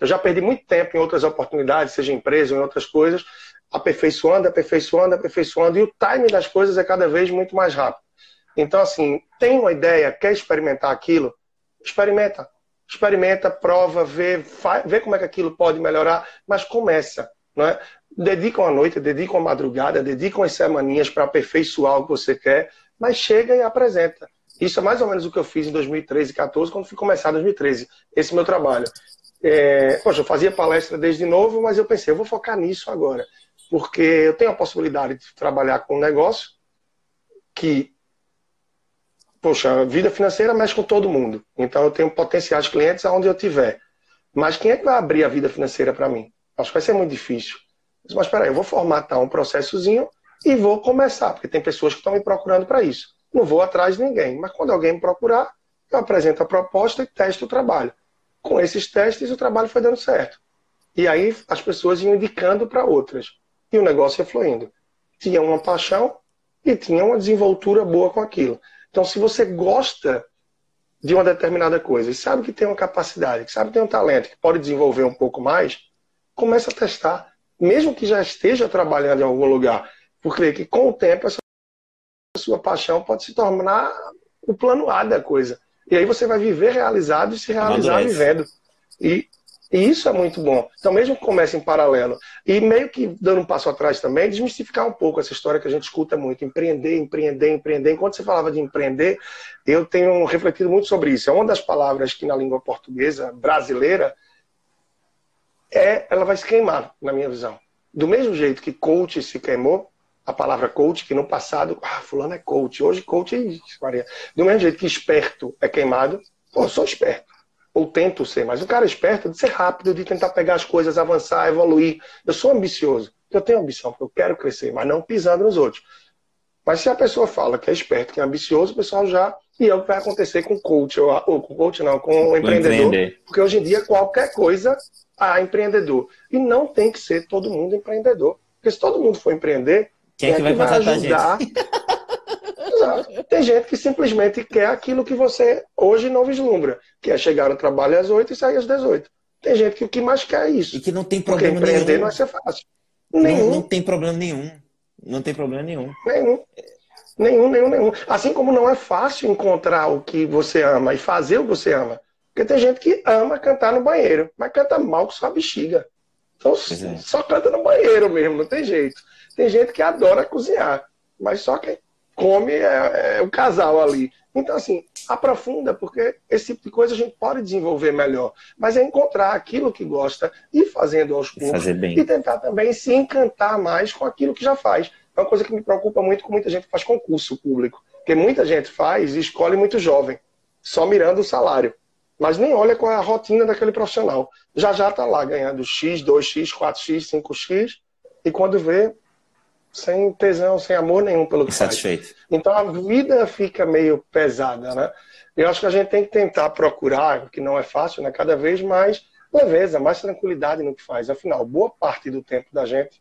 Eu já perdi muito tempo em outras oportunidades, seja em empresa ou em outras coisas, aperfeiçoando, aperfeiçoando, aperfeiçoando, e o time das coisas é cada vez muito mais rápido. Então, assim, tem uma ideia, quer experimentar aquilo? Experimenta. Experimenta, prova, vê, vê como é que aquilo pode melhorar, mas começa. Não é? Dedica uma noite, dedica uma madrugada, dedica umas semaninhas para aperfeiçoar o que você quer, mas chega e apresenta. Isso é mais ou menos o que eu fiz em 2013 e 2014, quando fui começar em 2013, esse meu trabalho. É, poxa, eu fazia palestra desde novo, mas eu pensei, eu vou focar nisso agora, porque eu tenho a possibilidade de trabalhar com um negócio que poxa, a vida financeira mexe com todo mundo. Então eu tenho potenciais clientes aonde eu tiver. Mas quem é que vai abrir a vida financeira para mim? Acho que vai ser muito difícil. Mas espera aí, eu vou formatar um processozinho e vou começar, porque tem pessoas que estão me procurando para isso. Não vou atrás de ninguém, mas quando alguém me procurar, eu apresento a proposta e testo o trabalho. Com esses testes, o trabalho foi dando certo. E aí as pessoas iam indicando para outras. E o negócio ia fluindo. Tinha uma paixão e tinha uma desenvoltura boa com aquilo. Então, se você gosta de uma determinada coisa e sabe que tem uma capacidade, que sabe que tem um talento, que pode desenvolver um pouco mais, começa a testar, mesmo que já esteja trabalhando em algum lugar, porque que com o tempo essa sua paixão pode se tornar o plano A da coisa. E aí você vai viver realizado e se realizar vivendo. E e isso é muito bom. Então, mesmo que comece em paralelo, e meio que dando um passo atrás também, desmistificar um pouco essa história que a gente escuta muito: empreender, empreender, empreender. Enquanto você falava de empreender, eu tenho refletido muito sobre isso. É uma das palavras que na língua portuguesa brasileira é, ela vai se queimar, na minha visão. Do mesmo jeito que coach se queimou, a palavra coach, que no passado, ah, fulano é coach, hoje coach é isso, Maria. Do mesmo jeito que esperto é queimado, pô, eu sou esperto ou tento ser, mas o cara esperto de ser rápido, de tentar pegar as coisas, avançar, evoluir. Eu sou ambicioso, eu tenho ambição, eu quero crescer, mas não pisando nos outros. Mas se a pessoa fala que é esperto, que é ambicioso, o pessoal já. E é o que vai acontecer com o coach, ou, ou com coach não, com o empreendedor. Porque hoje em dia qualquer coisa há empreendedor. E não tem que ser todo mundo empreendedor. Porque se todo mundo for empreender, quem, é que vai, vai ajudar? Exato. Tem gente que simplesmente quer aquilo que você hoje não vislumbra, que é chegar no trabalho às 8 e sair às 18. Tem gente que o que mais quer é isso. E que não tem problema Porque empreender nenhum. não vai ser fácil. Nenhum. Não, não tem problema nenhum. Não tem problema nenhum. Nenhum. Nenhum, nenhum, nenhum. Assim como não é fácil encontrar o que você ama e fazer o que você ama. Porque tem gente que ama cantar no banheiro, mas canta mal com sua bexiga. Então é. só canta no banheiro mesmo, não tem jeito. Tem gente que adora cozinhar, mas só quem come é, é o casal ali. Então, assim, aprofunda, porque esse tipo de coisa a gente pode desenvolver melhor. Mas é encontrar aquilo que gosta e fazendo aos poucos. E tentar também se encantar mais com aquilo que já faz. É uma coisa que me preocupa muito com muita gente que faz concurso público. Porque muita gente faz e escolhe muito jovem, só mirando o salário. Mas nem olha qual é a rotina daquele profissional. Já já está lá ganhando X, 2X, 4X, 5X. E quando vê, sem tesão, sem amor nenhum pelo que Insatisfeito. faz. Então a vida fica meio pesada, né? Eu acho que a gente tem que tentar procurar, que não é fácil, né? Cada vez mais leveza, mais tranquilidade no que faz. Afinal, boa parte do tempo da gente,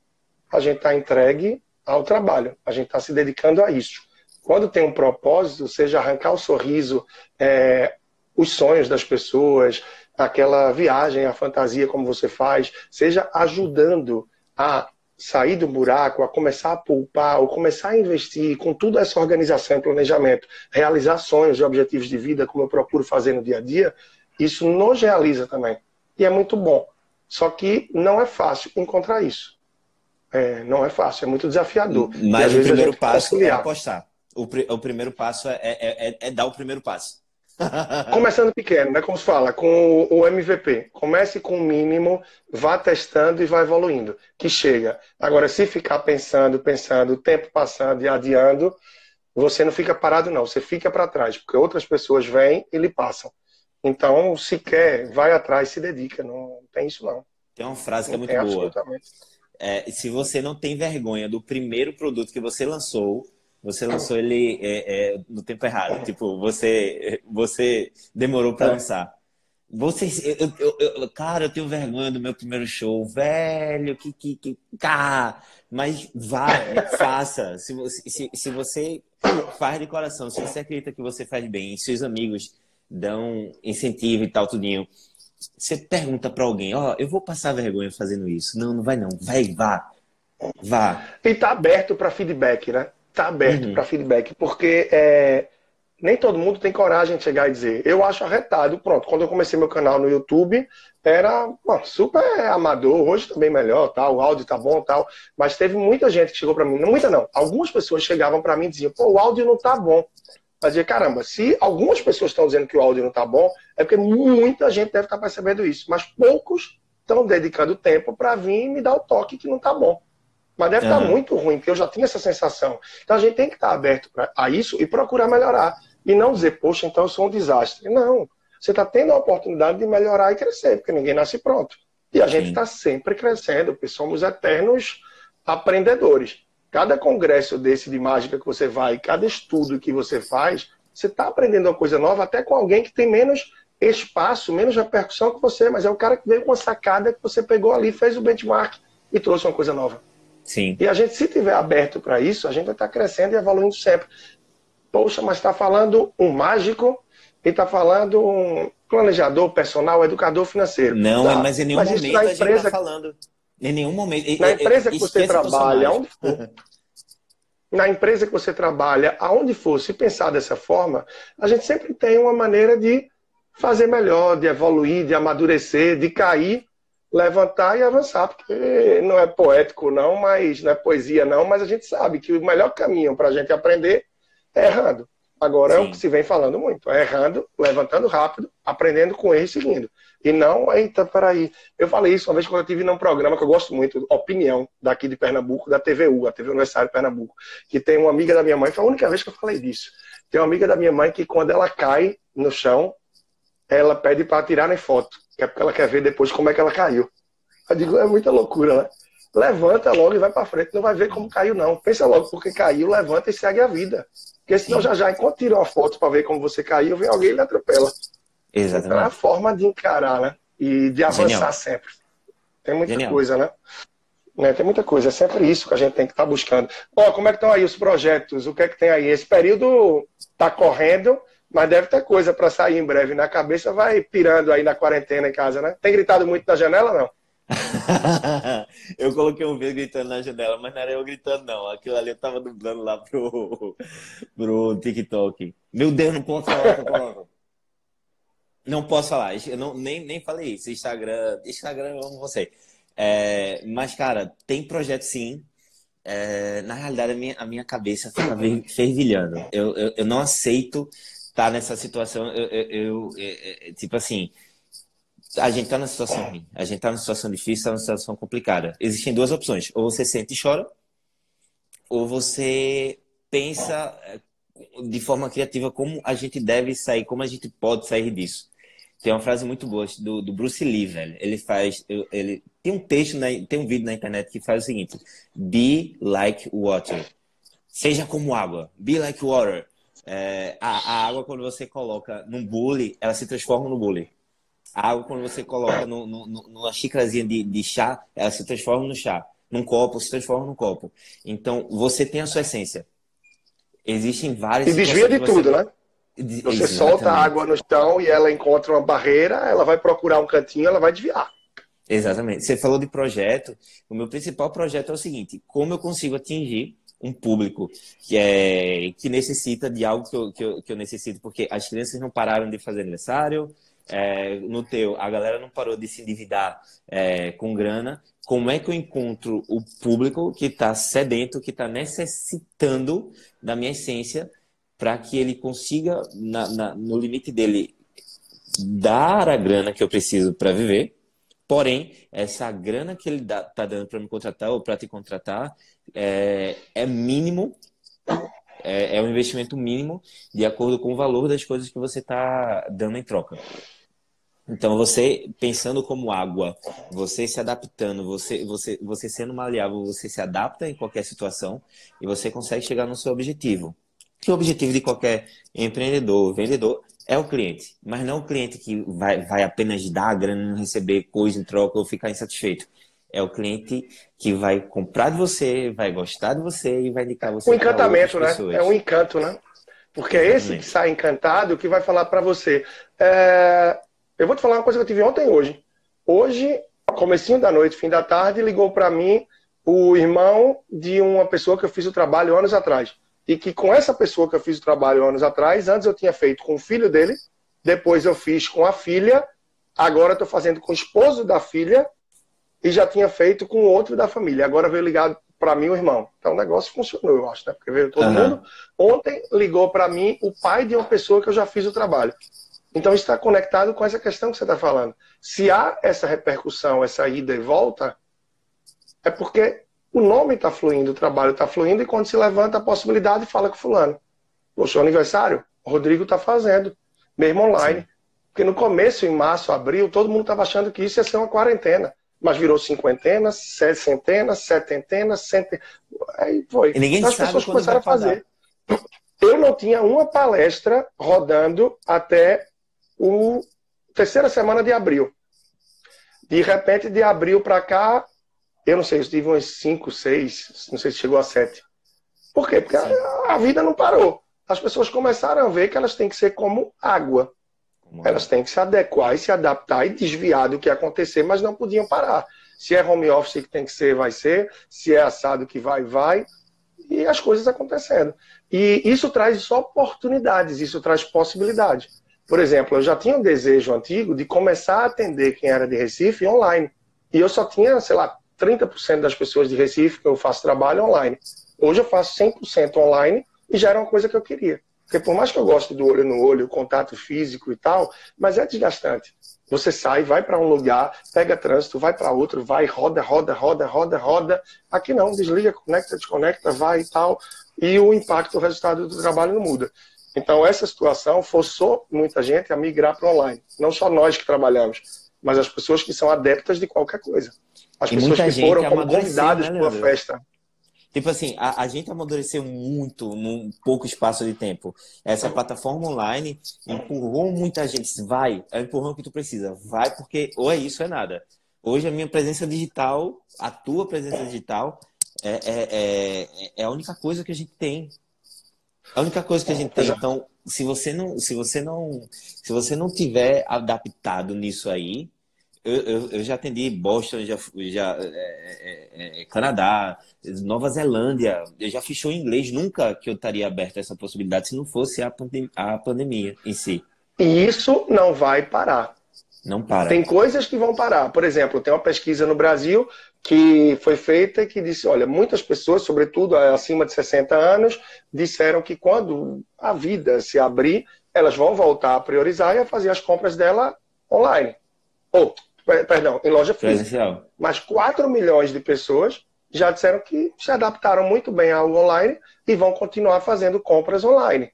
a gente está entregue ao trabalho, a gente está se dedicando a isso. Quando tem um propósito, seja arrancar o sorriso, é, os sonhos das pessoas, aquela viagem, a fantasia como você faz, seja ajudando a sair do buraco, a começar a poupar, ou começar a investir com toda essa organização e planejamento, realizar sonhos e objetivos de vida, como eu procuro fazer no dia a dia, isso nos realiza também. E é muito bom. Só que não é fácil encontrar isso. É, não é fácil, é muito desafiador. Mas o primeiro passo é apostar. O, pr o primeiro passo é, é, é, é dar o primeiro passo. Começando pequeno, né? Como se fala, com o MVP. Comece com o mínimo, vá testando e vá evoluindo. Que chega. Agora, se ficar pensando, pensando, o tempo passando e adiando, você não fica parado, não. Você fica para trás, porque outras pessoas vêm e lhe passam. Então, se quer, vai atrás, se dedica. Não tem isso, não. Tem uma frase que é muito boa. É, se você não tem vergonha do primeiro produto que você lançou, você lançou ele é, é, no tempo errado. Tipo, você, você demorou para lançar. Vocês, eu, eu, eu, cara, eu tenho vergonha do meu primeiro show, velho, que, que, que, cá. Mas vá, faça. Se você, se, se você faz de coração, se você acredita que você faz bem, seus amigos dão incentivo e tal, tudinho. Você pergunta para alguém, ó, oh, eu vou passar vergonha fazendo isso. Não, não vai não. Vai, vá. Vá. E tá aberto para feedback, né? Tá aberto uhum. para feedback, porque é, nem todo mundo tem coragem de chegar e dizer, eu acho arretado. Pronto, quando eu comecei meu canal no YouTube, era super amador, hoje também melhor, tal, o áudio tá bom, tal. Mas teve muita gente que chegou para mim, não muita não, algumas pessoas chegavam para mim e diziam, pô, o áudio não tá bom. Mas dizia, caramba, se algumas pessoas estão dizendo que o áudio não tá bom, é porque muita gente deve estar tá percebendo isso. Mas poucos estão dedicando tempo para vir e me dar o toque que não tá bom. Mas deve estar tá muito ruim, porque eu já tinha essa sensação. Então a gente tem que estar tá aberto a isso e procurar melhorar. E não dizer, poxa, então eu sou um desastre. Não. Você está tendo a oportunidade de melhorar e crescer, porque ninguém nasce pronto. E a Sim. gente está sempre crescendo, porque somos eternos aprendedores. Cada congresso desse de mágica que você vai, cada estudo que você faz, você está aprendendo uma coisa nova, até com alguém que tem menos espaço, menos repercussão que você, mas é o cara que veio com uma sacada que você pegou ali, fez o benchmark e trouxe uma coisa nova. Sim. E a gente, se tiver aberto para isso, a gente vai estar tá crescendo e evoluindo sempre. Poxa, mas está falando um mágico e está falando um planejador personal, educador financeiro. Não, tá. mas em nenhum mas momento empresa, a gente está falando. Em nenhum momento. Na empresa que você trabalha, onde for, na empresa que você trabalha, aonde for, se pensar dessa forma, a gente sempre tem uma maneira de fazer melhor, de evoluir, de amadurecer, de cair, levantar e avançar, porque não é poético não, mas não é poesia não, mas a gente sabe que o melhor caminho para a gente aprender é errando. Agora Sim. é o que se vem falando muito, é errando, levantando rápido, aprendendo com erro e seguindo. E não, eita, peraí. Eu falei isso uma vez quando eu estive num programa que eu gosto muito, Opinião, daqui de Pernambuco, da TVU, a TV Universitário de Pernambuco, que tem uma amiga da minha mãe, foi a única vez que eu falei disso. Tem uma amiga da minha mãe que quando ela cai no chão, ela pede para tirarem foto, que é porque ela quer ver depois como é que ela caiu. Eu digo, é muita loucura, né? Levanta logo e vai para frente, não vai ver como caiu, não. Pensa logo porque caiu, levanta e segue a vida. Porque senão já já, enquanto tira uma foto para ver como você caiu, vem alguém e lhe atropela. Exatamente. Então é a forma de encarar, né? E de avançar Genial. sempre. Tem muita Genial. coisa, né? né? Tem muita coisa, é sempre isso que a gente tem que estar tá buscando. Ó, como é que estão aí os projetos? O que é que tem aí? Esse período está correndo, mas deve ter coisa para sair em breve. Na cabeça vai pirando aí na quarentena em casa, né? Tem gritado muito na janela, não? eu coloquei um vídeo gritando na janela, mas não era eu gritando, não. Aquilo ali eu tava dublando lá pro, pro TikTok. Meu Deus, não posso falar Não posso falar. Eu não, nem, nem falei isso. Instagram, Instagram, eu amo você. É, mas, cara, tem projeto sim. É, na realidade, a minha, a minha cabeça fica fervilhando. Eu, eu, eu não aceito estar nessa situação. Eu, eu, eu, é, é, tipo assim, a gente está numa situação ruim, a gente está numa situação difícil, está numa situação complicada. Existem duas opções: ou você sente e chora, ou você pensa de forma criativa como a gente deve sair, como a gente pode sair disso. Tem uma frase muito boa do, do Bruce Lee, velho. Ele faz, ele tem um texto, na, tem um vídeo na internet que faz o seguinte: Be like water. Seja como água. Be like water. É, a, a água, quando você coloca num bule, ela se transforma no bule. A água, quando você coloca no, no, numa xícarazinha de, de chá, ela se transforma no chá. Num copo, se transforma num copo. Então, você tem a sua essência. Existem várias. E desvia de você... tudo, né? Você Exatamente. solta a água no chão e ela encontra uma barreira, ela vai procurar um cantinho, ela vai desviar. Exatamente. Você falou de projeto. O meu principal projeto é o seguinte: como eu consigo atingir um público que, é, que necessita de algo que eu, que eu, que eu necessito? Porque as crianças não pararam de fazer aniversário, é, no teu, a galera não parou de se endividar é, com grana, como é que eu encontro o público que está sedento, que está necessitando da minha essência, para que ele consiga, na, na, no limite dele, dar a grana que eu preciso para viver, porém, essa grana que ele está dando para me contratar ou para te contratar é, é mínimo é, é, um investimento mínimo de acordo com o valor das coisas que você está dando em troca. Então, você pensando como água, você se adaptando, você, você, você sendo maleável, você se adapta em qualquer situação e você consegue chegar no seu objetivo. Que o objetivo de qualquer empreendedor, vendedor, é o cliente, mas não o cliente que vai, vai apenas dar a grana, não receber coisa em troca ou ficar insatisfeito. É o cliente que vai comprar de você, vai gostar de você e vai indicar você. O encantamento, né? Pessoas. É um encanto, né? Porque é esse que sai encantado que vai falar para você. É... Eu vou te falar uma coisa que eu tive ontem e hoje. Hoje, comecinho da noite, fim da tarde, ligou para mim o irmão de uma pessoa que eu fiz o trabalho anos atrás. E que com essa pessoa que eu fiz o trabalho anos atrás, antes eu tinha feito com o filho dele, depois eu fiz com a filha, agora estou fazendo com o esposo da filha e já tinha feito com outro da família. Agora veio ligar para mim o irmão. Então o negócio funcionou, eu acho, né? Porque veio todo uhum. mundo. Ontem ligou para mim o pai de uma pessoa que eu já fiz o trabalho. Então está conectado com essa questão que você está falando. Se há essa repercussão, essa ida e volta, é porque o nome está fluindo, o trabalho está fluindo, e quando se levanta a possibilidade, fala com fulano. O seu aniversário, o Rodrigo está fazendo, mesmo online. Sim. Porque no começo, em março, abril, todo mundo estava achando que isso ia ser uma quarentena. Mas virou cinquentenas, centenas, setentenas, centenas. Aí foi. E ninguém então, as pessoas começaram a fazer. Eu não tinha uma palestra rodando até o terceira semana de abril. De repente, de abril para cá, eu não sei, eu tive uns 5, 6, não sei se chegou a 7. Por quê? Porque a, a, vida não parou. As pessoas começaram a ver que elas têm que ser como água. Elas têm que se adequar e se adaptar e desviar do que acontecer, mas não podiam parar. Se é home office que tem que ser, vai ser. Se é assado que vai, vai. E as coisas acontecendo. E isso traz oportunidades, isso traz possibilidades. Por exemplo, eu já tinha um desejo antigo de começar a atender quem era de Recife online. E eu só tinha, sei lá, 30% das pessoas de Recife que eu faço trabalho online. Hoje eu faço 100% online e já era uma coisa que eu queria. Porque por mais que eu goste do olho no olho, contato físico e tal, mas é desgastante. Você sai, vai para um lugar, pega trânsito, vai para outro, vai, roda, roda, roda, roda, roda. Aqui não, desliga, conecta, desconecta, vai e tal. E o impacto, o resultado do trabalho não muda. Então, essa situação forçou muita gente a migrar para online. Não só nós que trabalhamos, mas as pessoas que são adeptas de qualquer coisa. As e pessoas que foram como convidados né, para uma festa. Tipo assim, a, a, gente amadureceu muito num pouco espaço de tempo. Essa plataforma online empurrou muita gente. Vai, é o empurrão que tu precisa. Vai, porque ou é isso ou é nada. Hoje a minha presença digital, a tua presença digital, é, é, é, é a única coisa que a gente tem. A única coisa que a gente tem. Então, se você não, se você não, se você não tiver adaptado nisso aí, eu, eu, eu já atendi Boston, já, já é, é, é, Canadá, Nova Zelândia, eu já show em inglês, nunca que eu estaria aberto a essa possibilidade se não fosse a, pandem a pandemia em si. E isso não vai parar. Não para. Tem coisas que vão parar. Por exemplo, tem uma pesquisa no Brasil que foi feita que disse, olha, muitas pessoas, sobretudo acima de 60 anos, disseram que quando a vida se abrir, elas vão voltar a priorizar e a fazer as compras dela online. Ou, perdão, em loja física. Mas 4 milhões de pessoas já disseram que se adaptaram muito bem ao online e vão continuar fazendo compras online.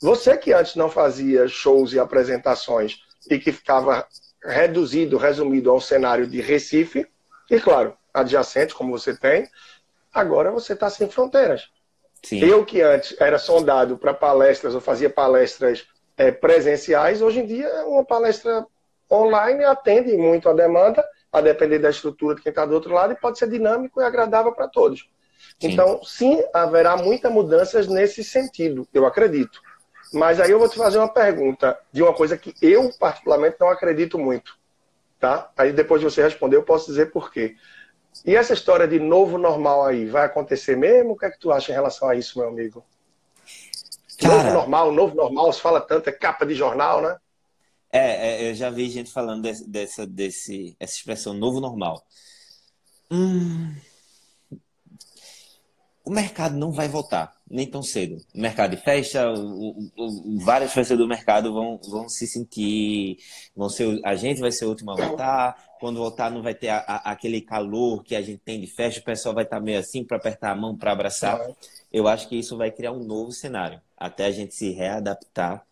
Você que antes não fazia shows e apresentações e que ficava reduzido, resumido ao cenário de Recife, e claro, adjacente, como você tem, agora você está sem fronteiras. Sim. Eu que antes era sondado para palestras ou fazia palestras é, presenciais, hoje em dia uma palestra online atende muito a demanda, a depender da estrutura de quem está do outro lado, e pode ser dinâmico e agradável para todos. Sim. Então, sim, haverá muitas mudanças nesse sentido, eu acredito. Mas aí eu vou te fazer uma pergunta de uma coisa que eu, particularmente, não acredito muito. Tá? Aí depois de você responder, eu posso dizer por quê. E essa história de novo normal aí, vai acontecer mesmo? O que é que tu acha em relação a isso, meu amigo? Cara, novo normal, novo normal, se fala tanto, é capa de jornal, né? É, é eu já vi gente falando desse, dessa, desse, essa expressão novo normal. Hum, o mercado não vai voltar nem tão cedo. O mercado de festa, o, o, o, várias festas do mercado vão, vão se sentir, vão ser, a gente vai ser o último a voltar. Quando voltar, não vai ter a, a, aquele calor que a gente tem de festa, o pessoal vai estar meio assim para apertar a mão, para abraçar. Eu acho que isso vai criar um novo cenário, até a gente se readaptar.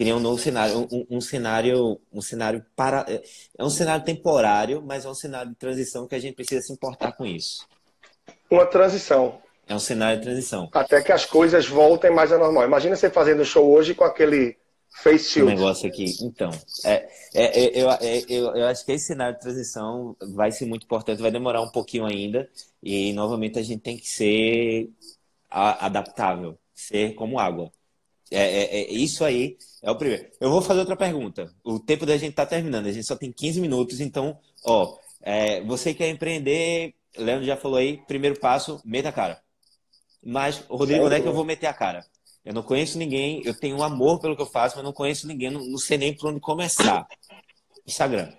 Criar um novo cenário, um, um cenário, um cenário para, é um cenário temporário, mas é um cenário de transição que a gente precisa se importar com isso. Uma transição, é um cenário de transição. Até que as coisas voltem mais ao normal. Imagina você fazendo show hoje com aquele Face Shield. Um negócio aqui. Então, é, é, é, eu, é, eu, eu acho que esse cenário de transição vai ser muito importante, vai demorar um pouquinho ainda. E, novamente, a gente tem que ser adaptável, ser como água. É, é, é, isso aí é o primeiro. Eu vou fazer outra pergunta. O tempo da gente tá terminando, a gente só tem 15 minutos, então, ó, é, você quer empreender, Leandro já falou aí, primeiro passo, meta a cara. Mas, Rodrigo, onde é que eu vou meter a cara? Eu não conheço ninguém, eu tenho um amor pelo que eu faço, mas não conheço ninguém, não, não sei nem por onde começar. Instagram.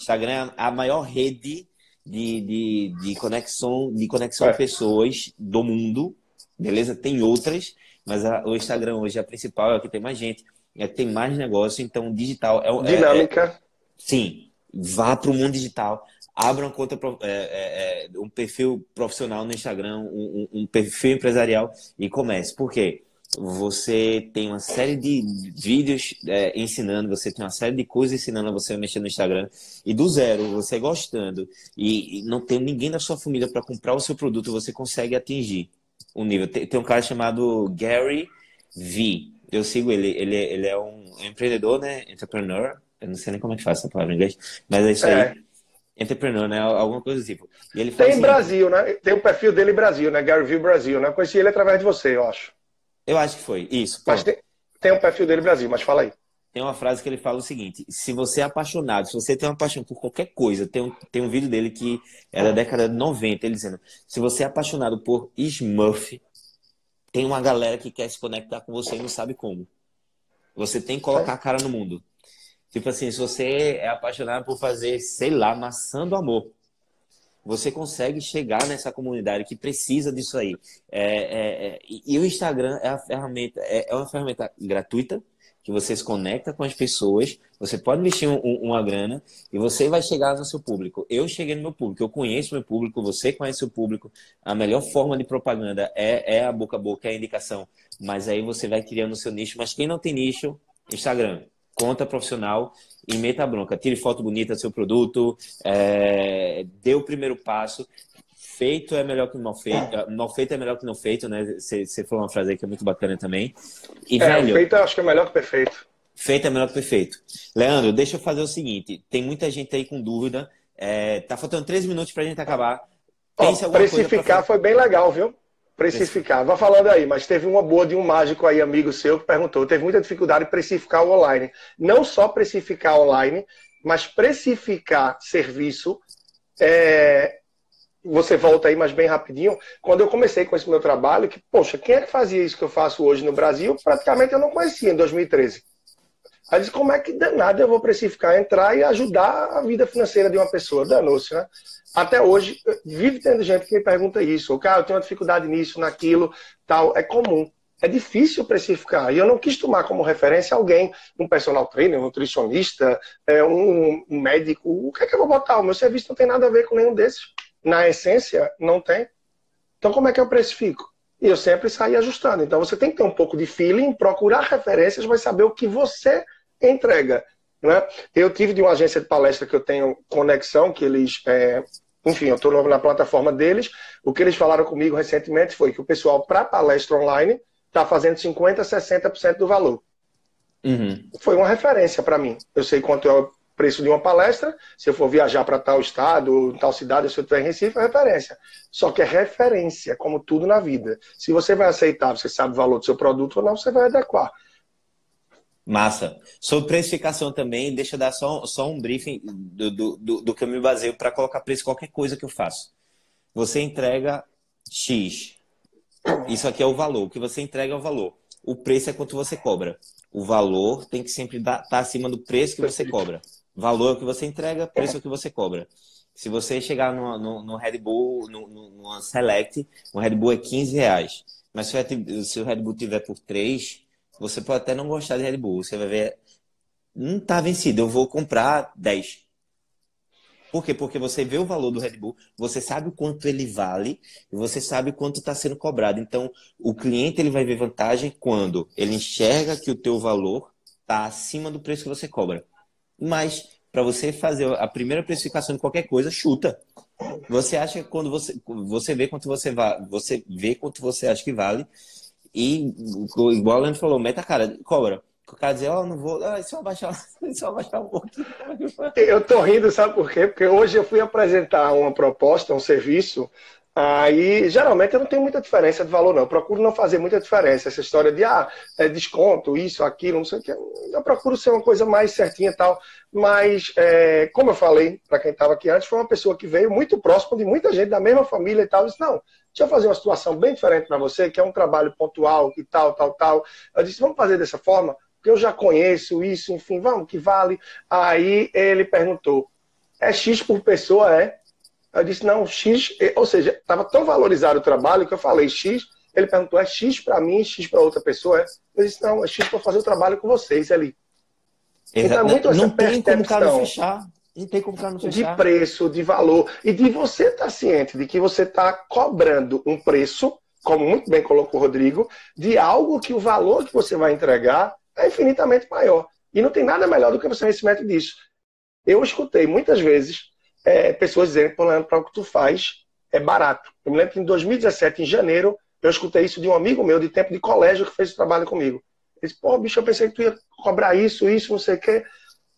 Instagram é a maior rede de, de, de conexão, de conexão é. pessoas do mundo, beleza? Tem outras, mas a, o Instagram hoje é a principal, é o que tem mais gente, é que tem mais negócio, então digital é, é dinâmica. É, sim, vá para o mundo digital, abra uma conta, é, é, é, um perfil profissional no Instagram, um, um, perfil empresarial e comece. Por quê? Você tem uma série de vídeos é, ensinando, você tem uma série de coisas ensinando a você a mexer no Instagram e do zero, você gostando e, e não tem ninguém da sua família para comprar o seu produto, você consegue atingir um nível. Tem, tem, um cara chamado Gary V. Eu sigo ele. Ele, ele é um empreendedor, né? Entrepreneur. Eu não sei nem como é que faz essa palavra em inglês, mas é isso é. aí. Entrepreneur, né? Alguma coisa do tipo. E ele tem assim, Brasil, né? Tem o perfil dele Brasil, né? Gary V Brasil, né? Eu conheci ele através de você, eu acho. Eu acho que foi. Isso. Mas tem, tem um perfil dele Brasil, mas fala aí. Tem uma frase que ele fala o seguinte: se você é apaixonado, se você tem uma paixão por qualquer coisa, tem um, tem um vídeo dele que é da década de 90, ele dizendo: se você é apaixonado por Smurf, tem uma galera que quer se conectar com você e não sabe como. Você tem que colocar a cara no mundo. Tipo assim, se você é apaixonado por fazer, sei lá, maçã do amor, você consegue chegar nessa comunidade que precisa disso aí. É, é, é, e o Instagram é, a ferramenta, é, é uma ferramenta gratuita, que você se conecta com as pessoas, você pode investir um, uma grana e você vai chegar no seu público. Eu cheguei no meu público, eu conheço meu público, você conhece o público. A melhor forma de propaganda é, é a boca a boca, é a indicação. Mas aí você vai criando o seu nicho. Mas quem não tem nicho, Instagram, conta profissional e meta bronca. Tire foto bonita do seu produto, é, dê o primeiro passo feito é melhor que mal feito. É. Mal feito é melhor que não feito, né? Você falou uma frase aí que é muito bacana também. E, é, velho, feito acho que é melhor que perfeito. Feito é melhor que perfeito. Leandro, deixa eu fazer o seguinte: tem muita gente aí com dúvida. É, tá faltando três minutos pra gente acabar. Pense Ó, precificar foi bem legal, viu? Precificar. Vá falando aí, mas teve uma boa de um mágico aí, amigo seu, que perguntou. Teve muita dificuldade em precificar o online. Não só precificar online, mas precificar serviço é, você volta aí, mas bem rapidinho. Quando eu comecei com esse meu trabalho, que, poxa, quem é que fazia isso que eu faço hoje no Brasil? Praticamente eu não conhecia em 2013. Aí disse, como é que danado eu vou precificar, entrar e ajudar a vida financeira de uma pessoa? Danou-se, né? Até hoje, vive tendo gente que me pergunta isso. O cara, eu tenho uma dificuldade nisso, naquilo, tal. É comum. É difícil precificar. E eu não quis tomar como referência alguém, um personal trainer, um nutricionista, é, um, médico. O que é que eu vou botar? O meu serviço não tem nada a ver com nenhum desses na essência, não tem. Então, como é que eu precifico? E eu sempre saio ajustando. Então, você tem que ter um pouco de feeling, procurar referências, vai saber o que você entrega. Né? Eu tive de uma agência de palestra que eu tenho conexão, que eles. É... enfim, eu estou na plataforma deles. O que eles falaram comigo recentemente foi que o pessoal, para palestra online, está fazendo 50%, 60% do valor. Uhum. Foi uma referência para mim. Eu sei quanto é preço de uma palestra, se eu for viajar para tal estado, tal cidade, se eu estiver em Recife, é referência. Só que é referência, como tudo na vida. Se você vai aceitar, você sabe o valor do seu produto ou não, você vai adequar. Massa. Sobre precificação também, deixa eu dar só, só um briefing do, do, do, do que eu me baseio para colocar preço em qualquer coisa que eu faço. Você entrega X. Isso aqui é o valor. O que você entrega é o valor. O preço é quanto você cobra. O valor tem que sempre estar tá acima do preço que você cobra. Valor que você entrega, preço que você cobra. Se você chegar no, no, no Red Bull, no, no, Select, o Red Bull é 15 reais. Mas se o, se o Red Bull tiver por 3, você pode até não gostar de Red Bull. Você vai ver, não está vencido, eu vou comprar 10. Por quê? Porque você vê o valor do Red Bull, você sabe o quanto ele vale e você sabe quanto está sendo cobrado. Então, o cliente ele vai ver vantagem quando ele enxerga que o teu valor está acima do preço que você cobra. Mas para você fazer a primeira precificação de qualquer coisa, chuta. Você acha que quando você você vê quanto você vai, você vê quanto você acha que vale e igual a Leandro falou, meta cara, cobra. O cara dizer, ó, oh, não vou, ah, só abaixar, só abaixar um pouquinho. Eu tô rindo, sabe por quê? Porque hoje eu fui apresentar uma proposta, um serviço Aí, geralmente, eu não tenho muita diferença de valor, não. Eu procuro não fazer muita diferença. Essa história de, ah, é desconto, isso, aquilo, não sei o que. Eu procuro ser uma coisa mais certinha e tal. Mas, é, como eu falei para quem estava aqui antes, foi uma pessoa que veio muito próximo de muita gente da mesma família e tal. Eu disse, não, deixa eu fazer uma situação bem diferente para você, que é um trabalho pontual e tal, tal, tal. Eu disse, vamos fazer dessa forma, porque eu já conheço isso, enfim, vamos, que vale. Aí ele perguntou, é X por pessoa, é? Eu disse, não, X, ou seja, estava tão valorizado o trabalho que eu falei X, ele perguntou, é X para mim, X para outra pessoa? É? Eu disse, não, é X para fazer o trabalho com vocês ali. Então, é muito não tem como o cara fechar. Não tem como o cara não fechar. De preço, de valor. E de você estar tá ciente de que você está cobrando um preço, como muito bem colocou o Rodrigo, de algo que o valor que você vai entregar é infinitamente maior. E não tem nada melhor do que você conhecimento disso. Eu escutei muitas vezes é, pessoas dizendo para o que tu faz é barato. Eu me lembro que em 2017, em janeiro, eu escutei isso de um amigo meu de tempo de colégio que fez esse trabalho comigo. Ele disse, pô, bicho, eu pensei que tu ia cobrar isso, isso, não sei o quê.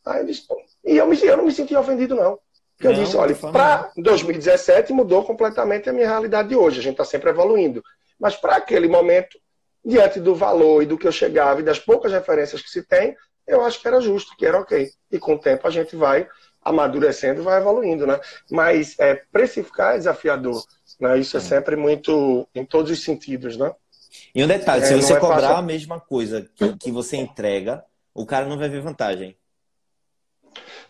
Aí eu disse, pô. E eu, me, eu não me senti ofendido, não. Porque não, eu disse, olha, para 2017 mudou completamente a minha realidade de hoje. A gente está sempre evoluindo. Mas para aquele momento, diante do valor e do que eu chegava e das poucas referências que se tem, eu acho que era justo, que era ok. E com o tempo a gente vai amadurecendo vai evoluindo, né? Mas é, precificar é desafiador, né? Isso é sempre muito, em todos os sentidos, né? E um detalhe, é, se você é cobrar fácil... a mesma coisa que, que você entrega, o cara não vai ver vantagem.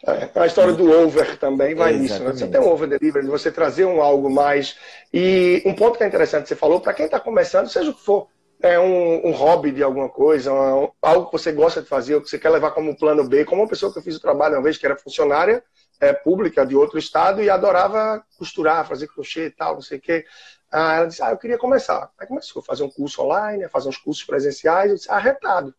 É, a história do over também vai é, nisso, né? Você tem um over delivery, você trazer um algo mais. E um ponto que é interessante, você falou, para quem está começando, seja o que for, é um, um hobby de alguma coisa, algo que você gosta de fazer, que você quer levar como plano B, como uma pessoa que eu fiz o trabalho uma vez, que era funcionária é, pública de outro estado e adorava costurar, fazer crochê e tal, não sei o quê. Ah, ela disse, ah, eu queria começar. Aí começou a fazer um curso online, a fazer uns cursos presenciais, eu disse, arretado.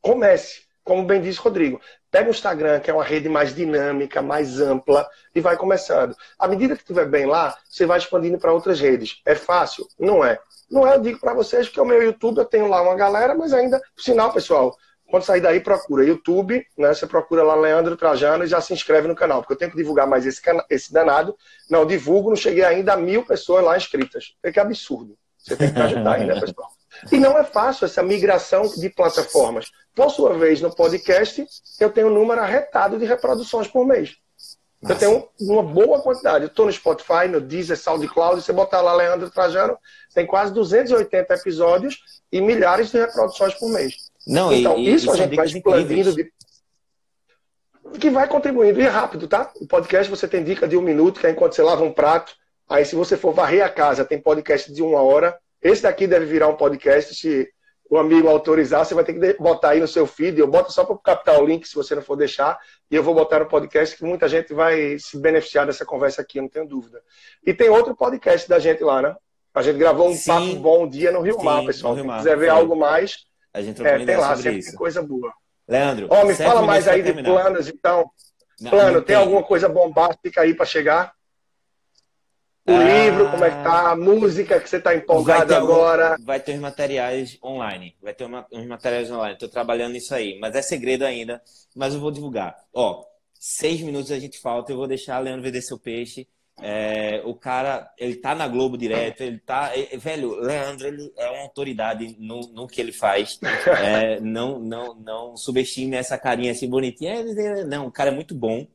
Comece, como bem disse Rodrigo. Pega o Instagram, que é uma rede mais dinâmica, mais ampla, e vai começando. À medida que estiver bem lá, você vai expandindo para outras redes. É fácil? Não é. Não é, eu digo para vocês, porque o meu YouTube eu tenho lá uma galera, mas ainda, por sinal, pessoal, quando sair daí, procura YouTube, né? Você procura lá Leandro Trajano e já se inscreve no canal, porque eu tenho que divulgar mais esse, esse danado. Não, divulgo, não cheguei ainda a mil pessoas lá inscritas. É que absurdo. Você tem que me ajudar aí, né, pessoal? E não é fácil essa migração de plataformas. Por sua vez, no podcast, eu tenho um número arretado de reproduções por mês. Nossa. Eu tenho uma boa quantidade. Eu estou no Spotify, no Deezer, SoundCloud. Você botar lá Leandro Trajano, tem quase 280 episódios e milhares de reproduções por mês. Não, então, e, isso e a gente vai expandindo. De... Que vai contribuindo. E é rápido, tá? O podcast você tem dica de um minuto, que é enquanto você lava um prato. Aí, se você for varrer a casa, tem podcast de uma hora. Esse daqui deve virar um podcast. Se o amigo autorizar, você vai ter que botar aí no seu feed. Eu boto só para captar o link, se você não for deixar. E eu vou botar no podcast que muita gente vai se beneficiar dessa conversa aqui, não tenho dúvida. E tem outro podcast da gente lá, né? A gente gravou um Sim. papo bom dia no Rio Sim, Mar, pessoal. Se quiser ver algo mais, a gente é, tem lá, sempre isso. coisa boa. Leandro, oh, me fala mais aí de planos, então. Não, Plano, não tem. tem alguma coisa bombástica aí para chegar? O ah, livro, como é que tá? A música que você está empolgado agora? Algum, vai ter os materiais online. Vai ter uma, uns materiais online. Estou trabalhando nisso aí. Mas é segredo ainda. Mas eu vou divulgar. Ó, seis minutos a gente falta. Eu vou deixar o Leandro vender seu peixe. É, o cara, ele tá na Globo direto, ele tá. É, velho, Leandro, ele é uma autoridade no, no que ele faz. É, não, não, não subestime essa carinha assim bonitinha. Não, o cara é muito bom.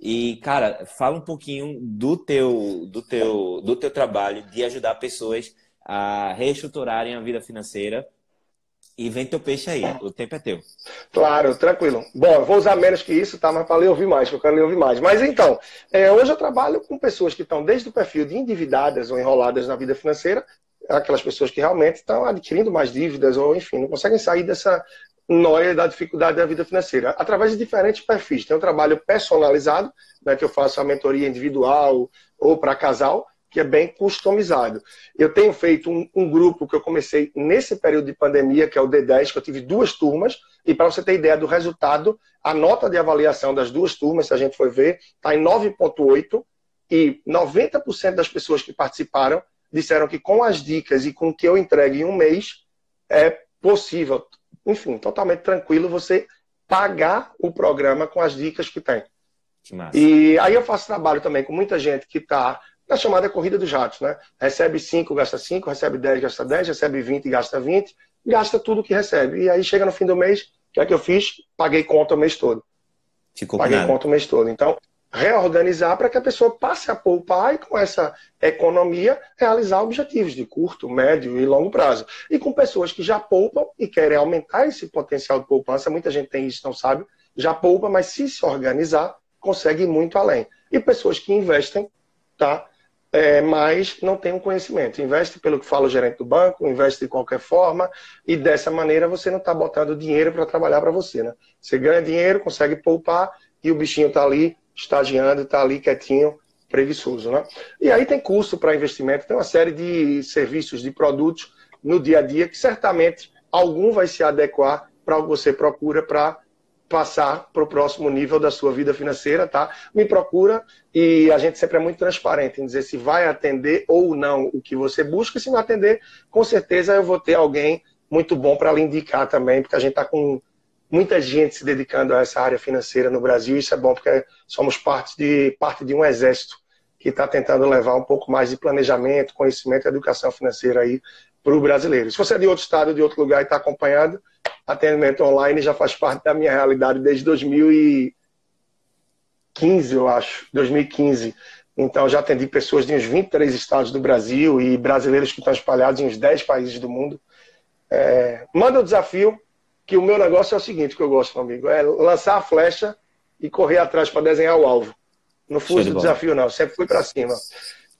E, cara, fala um pouquinho do teu, do teu, do teu trabalho de ajudar pessoas a reestruturarem a vida financeira. E vem teu peixe aí, o tempo é teu. Claro, tranquilo. Bom, eu vou usar menos que isso, tá? Mas para ler ouvir mais, que eu quero ler ouvir mais. Mas então, é, hoje eu trabalho com pessoas que estão desde o perfil de endividadas ou enroladas na vida financeira, aquelas pessoas que realmente estão adquirindo mais dívidas ou, enfim, não conseguem sair dessa, noia da dificuldade da vida financeira, através de diferentes perfis. Tem um trabalho personalizado, né, que eu faço a mentoria individual ou para casal, que é bem customizado. Eu tenho feito um, um, grupo que eu comecei nesse período de pandemia, que é o D10, que eu tive duas turmas, e para você ter ideia do resultado, a nota de avaliação das duas turmas, se a gente for ver, está em 9,8, e 90% das pessoas que participaram disseram que com as dicas e com o que eu entregue em um mês, é possível enfim, totalmente tranquilo você pagar o programa com as dicas que tem. Que e aí eu faço trabalho também com muita gente que está na chamada corrida dos ratos, né? Recebe 5, gasta 5, recebe 10, gasta 10, recebe 20, gasta 20, gasta tudo que recebe. E aí chega no fim do mês, o que é que eu fiz? Paguei conta o mês todo. Ficou Paguei conta o mês todo. Então, reorganizar para que a pessoa passe a poupar e com essa economia realizar objetivos de curto, médio e longo prazo. E com pessoas que já poupam e querem aumentar esse potencial de poupança, muita gente tem isso, não sabe, já poupa, mas se se organizar, consegue ir muito além. E pessoas que investem, tá? É, mas não tem um conhecimento. Investe pelo que fala o gerente do banco, investe de qualquer forma, e dessa maneira você não está botando dinheiro para trabalhar para você. Né? Você ganha dinheiro, consegue poupar, e o bichinho está ali estagiando, está ali quietinho, preguiçoso. Né? E aí tem custo para investimento, tem uma série de serviços, de produtos no dia a dia que certamente algum vai se adequar para o que você procura para passar para o próximo nível da sua vida financeira, tá? Me procura e a gente sempre é muito transparente em dizer se vai atender ou não o que você busca. Se não atender, com certeza eu vou ter alguém muito bom para lhe indicar também, porque a gente está com muita gente se dedicando a essa área financeira no Brasil. Isso é bom porque somos parte de, parte de um exército que está tentando levar um pouco mais de planejamento, conhecimento e educação financeira aí para o brasileiro. Se você é de outro estado, de outro lugar e está acompanhado, atendimento online já faz parte da minha realidade desde 2015, eu acho, 2015. Então já atendi pessoas de uns 23 estados do Brasil e brasileiros que estão espalhados em uns 10 países do mundo. É, manda o desafio, que o meu negócio é o seguinte, que eu gosto, meu amigo, é lançar a flecha e correr atrás para desenhar o alvo. Não fujo do desafio, não. Sempre fui para cima.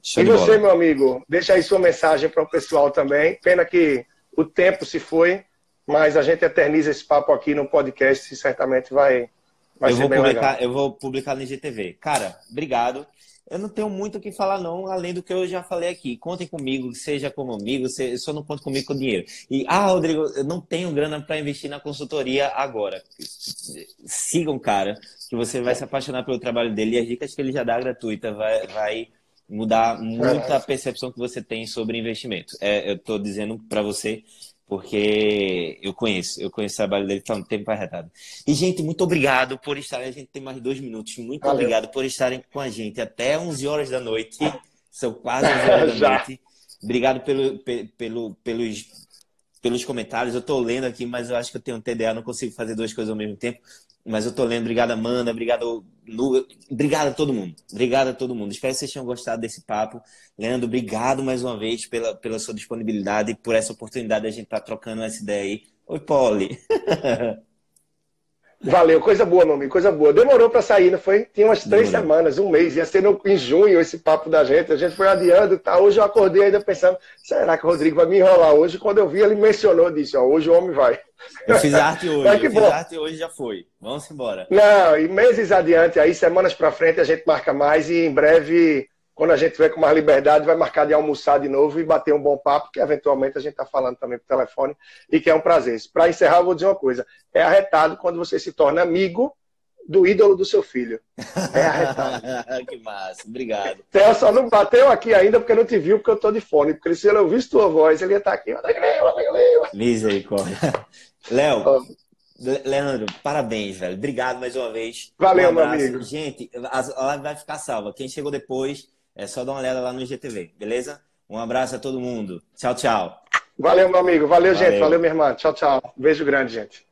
Show e você, meu amigo, deixa aí sua mensagem para o pessoal também. Pena que o tempo se foi, mas a gente eterniza esse papo aqui no podcast e certamente vai, vai eu ser vou bem publicar, legal. Eu vou publicar no IGTV. Cara, obrigado. Eu não tenho muito o que falar, não, além do que eu já falei aqui. Contem comigo, seja como amigo, eu só não conto comigo com dinheiro. E, ah, Rodrigo, eu não tenho grana para investir na consultoria agora. Sigam um cara, que você vai se apaixonar pelo trabalho dele e as dicas que ele já dá gratuita vai, vai mudar muito a percepção que você tem sobre investimento. É, eu estou dizendo para você porque eu conheço, eu conheço o trabalho dele há um tempo arretado. E, gente, muito obrigado por estarem. A gente tem mais dois minutos. Muito Valeu. obrigado por estarem com a gente até 11 horas da noite. São quase 11 horas da noite. Obrigado pelo, pelo, pelos, pelos comentários. Eu estou lendo aqui, mas eu acho que eu tenho um TDA, não consigo fazer duas coisas ao mesmo tempo. Mas eu tô lendo. Obrigado, Amanda. Obrigado, Lu. Obrigado a todo mundo. Obrigado a todo mundo. Espero que vocês tenham gostado desse papo. Leandro, obrigado mais uma vez pela, pela sua disponibilidade e por essa oportunidade de a gente estar tá trocando essa ideia aí. Oi, Polly. Valeu, coisa boa, meu amigo, coisa boa. Demorou para sair, não foi? Tinha umas três Demorou. semanas, um mês, ia ser no, em junho esse papo da gente. A gente foi adiando, tá? Hoje eu acordei ainda pensando, será que o Rodrigo vai me enrolar hoje? Quando eu vi, ele mencionou, disse, ó, hoje o homem vai. Eu fiz arte hoje, Mas que eu bom. fiz arte hoje já foi. Vamos embora. Não, e meses adiante, aí semanas para frente a gente marca mais e em breve quando a gente tiver com mais liberdade, vai marcar de almoçar de novo e bater um bom papo, que eventualmente a gente está falando também por telefone, e que é um prazer. Para encerrar, eu vou dizer uma coisa: é arretado quando você se torna amigo do ídolo do seu filho. É arretado. que massa, obrigado. Theo só não bateu aqui ainda porque não te viu, porque eu estou de fone. Porque se ele ouvisse tua voz, ele ia estar tá aqui. Misericórdia. Léo. Leandro, parabéns, velho. Obrigado mais uma vez. Valeu, um meu amigo. Gente, a live vai ficar salva. Quem chegou depois, é só dar uma olhada lá no IGTV, beleza? Um abraço a todo mundo. Tchau, tchau. Valeu, meu amigo. Valeu, Valeu. gente. Valeu, minha irmã. Tchau, tchau. beijo grande, gente.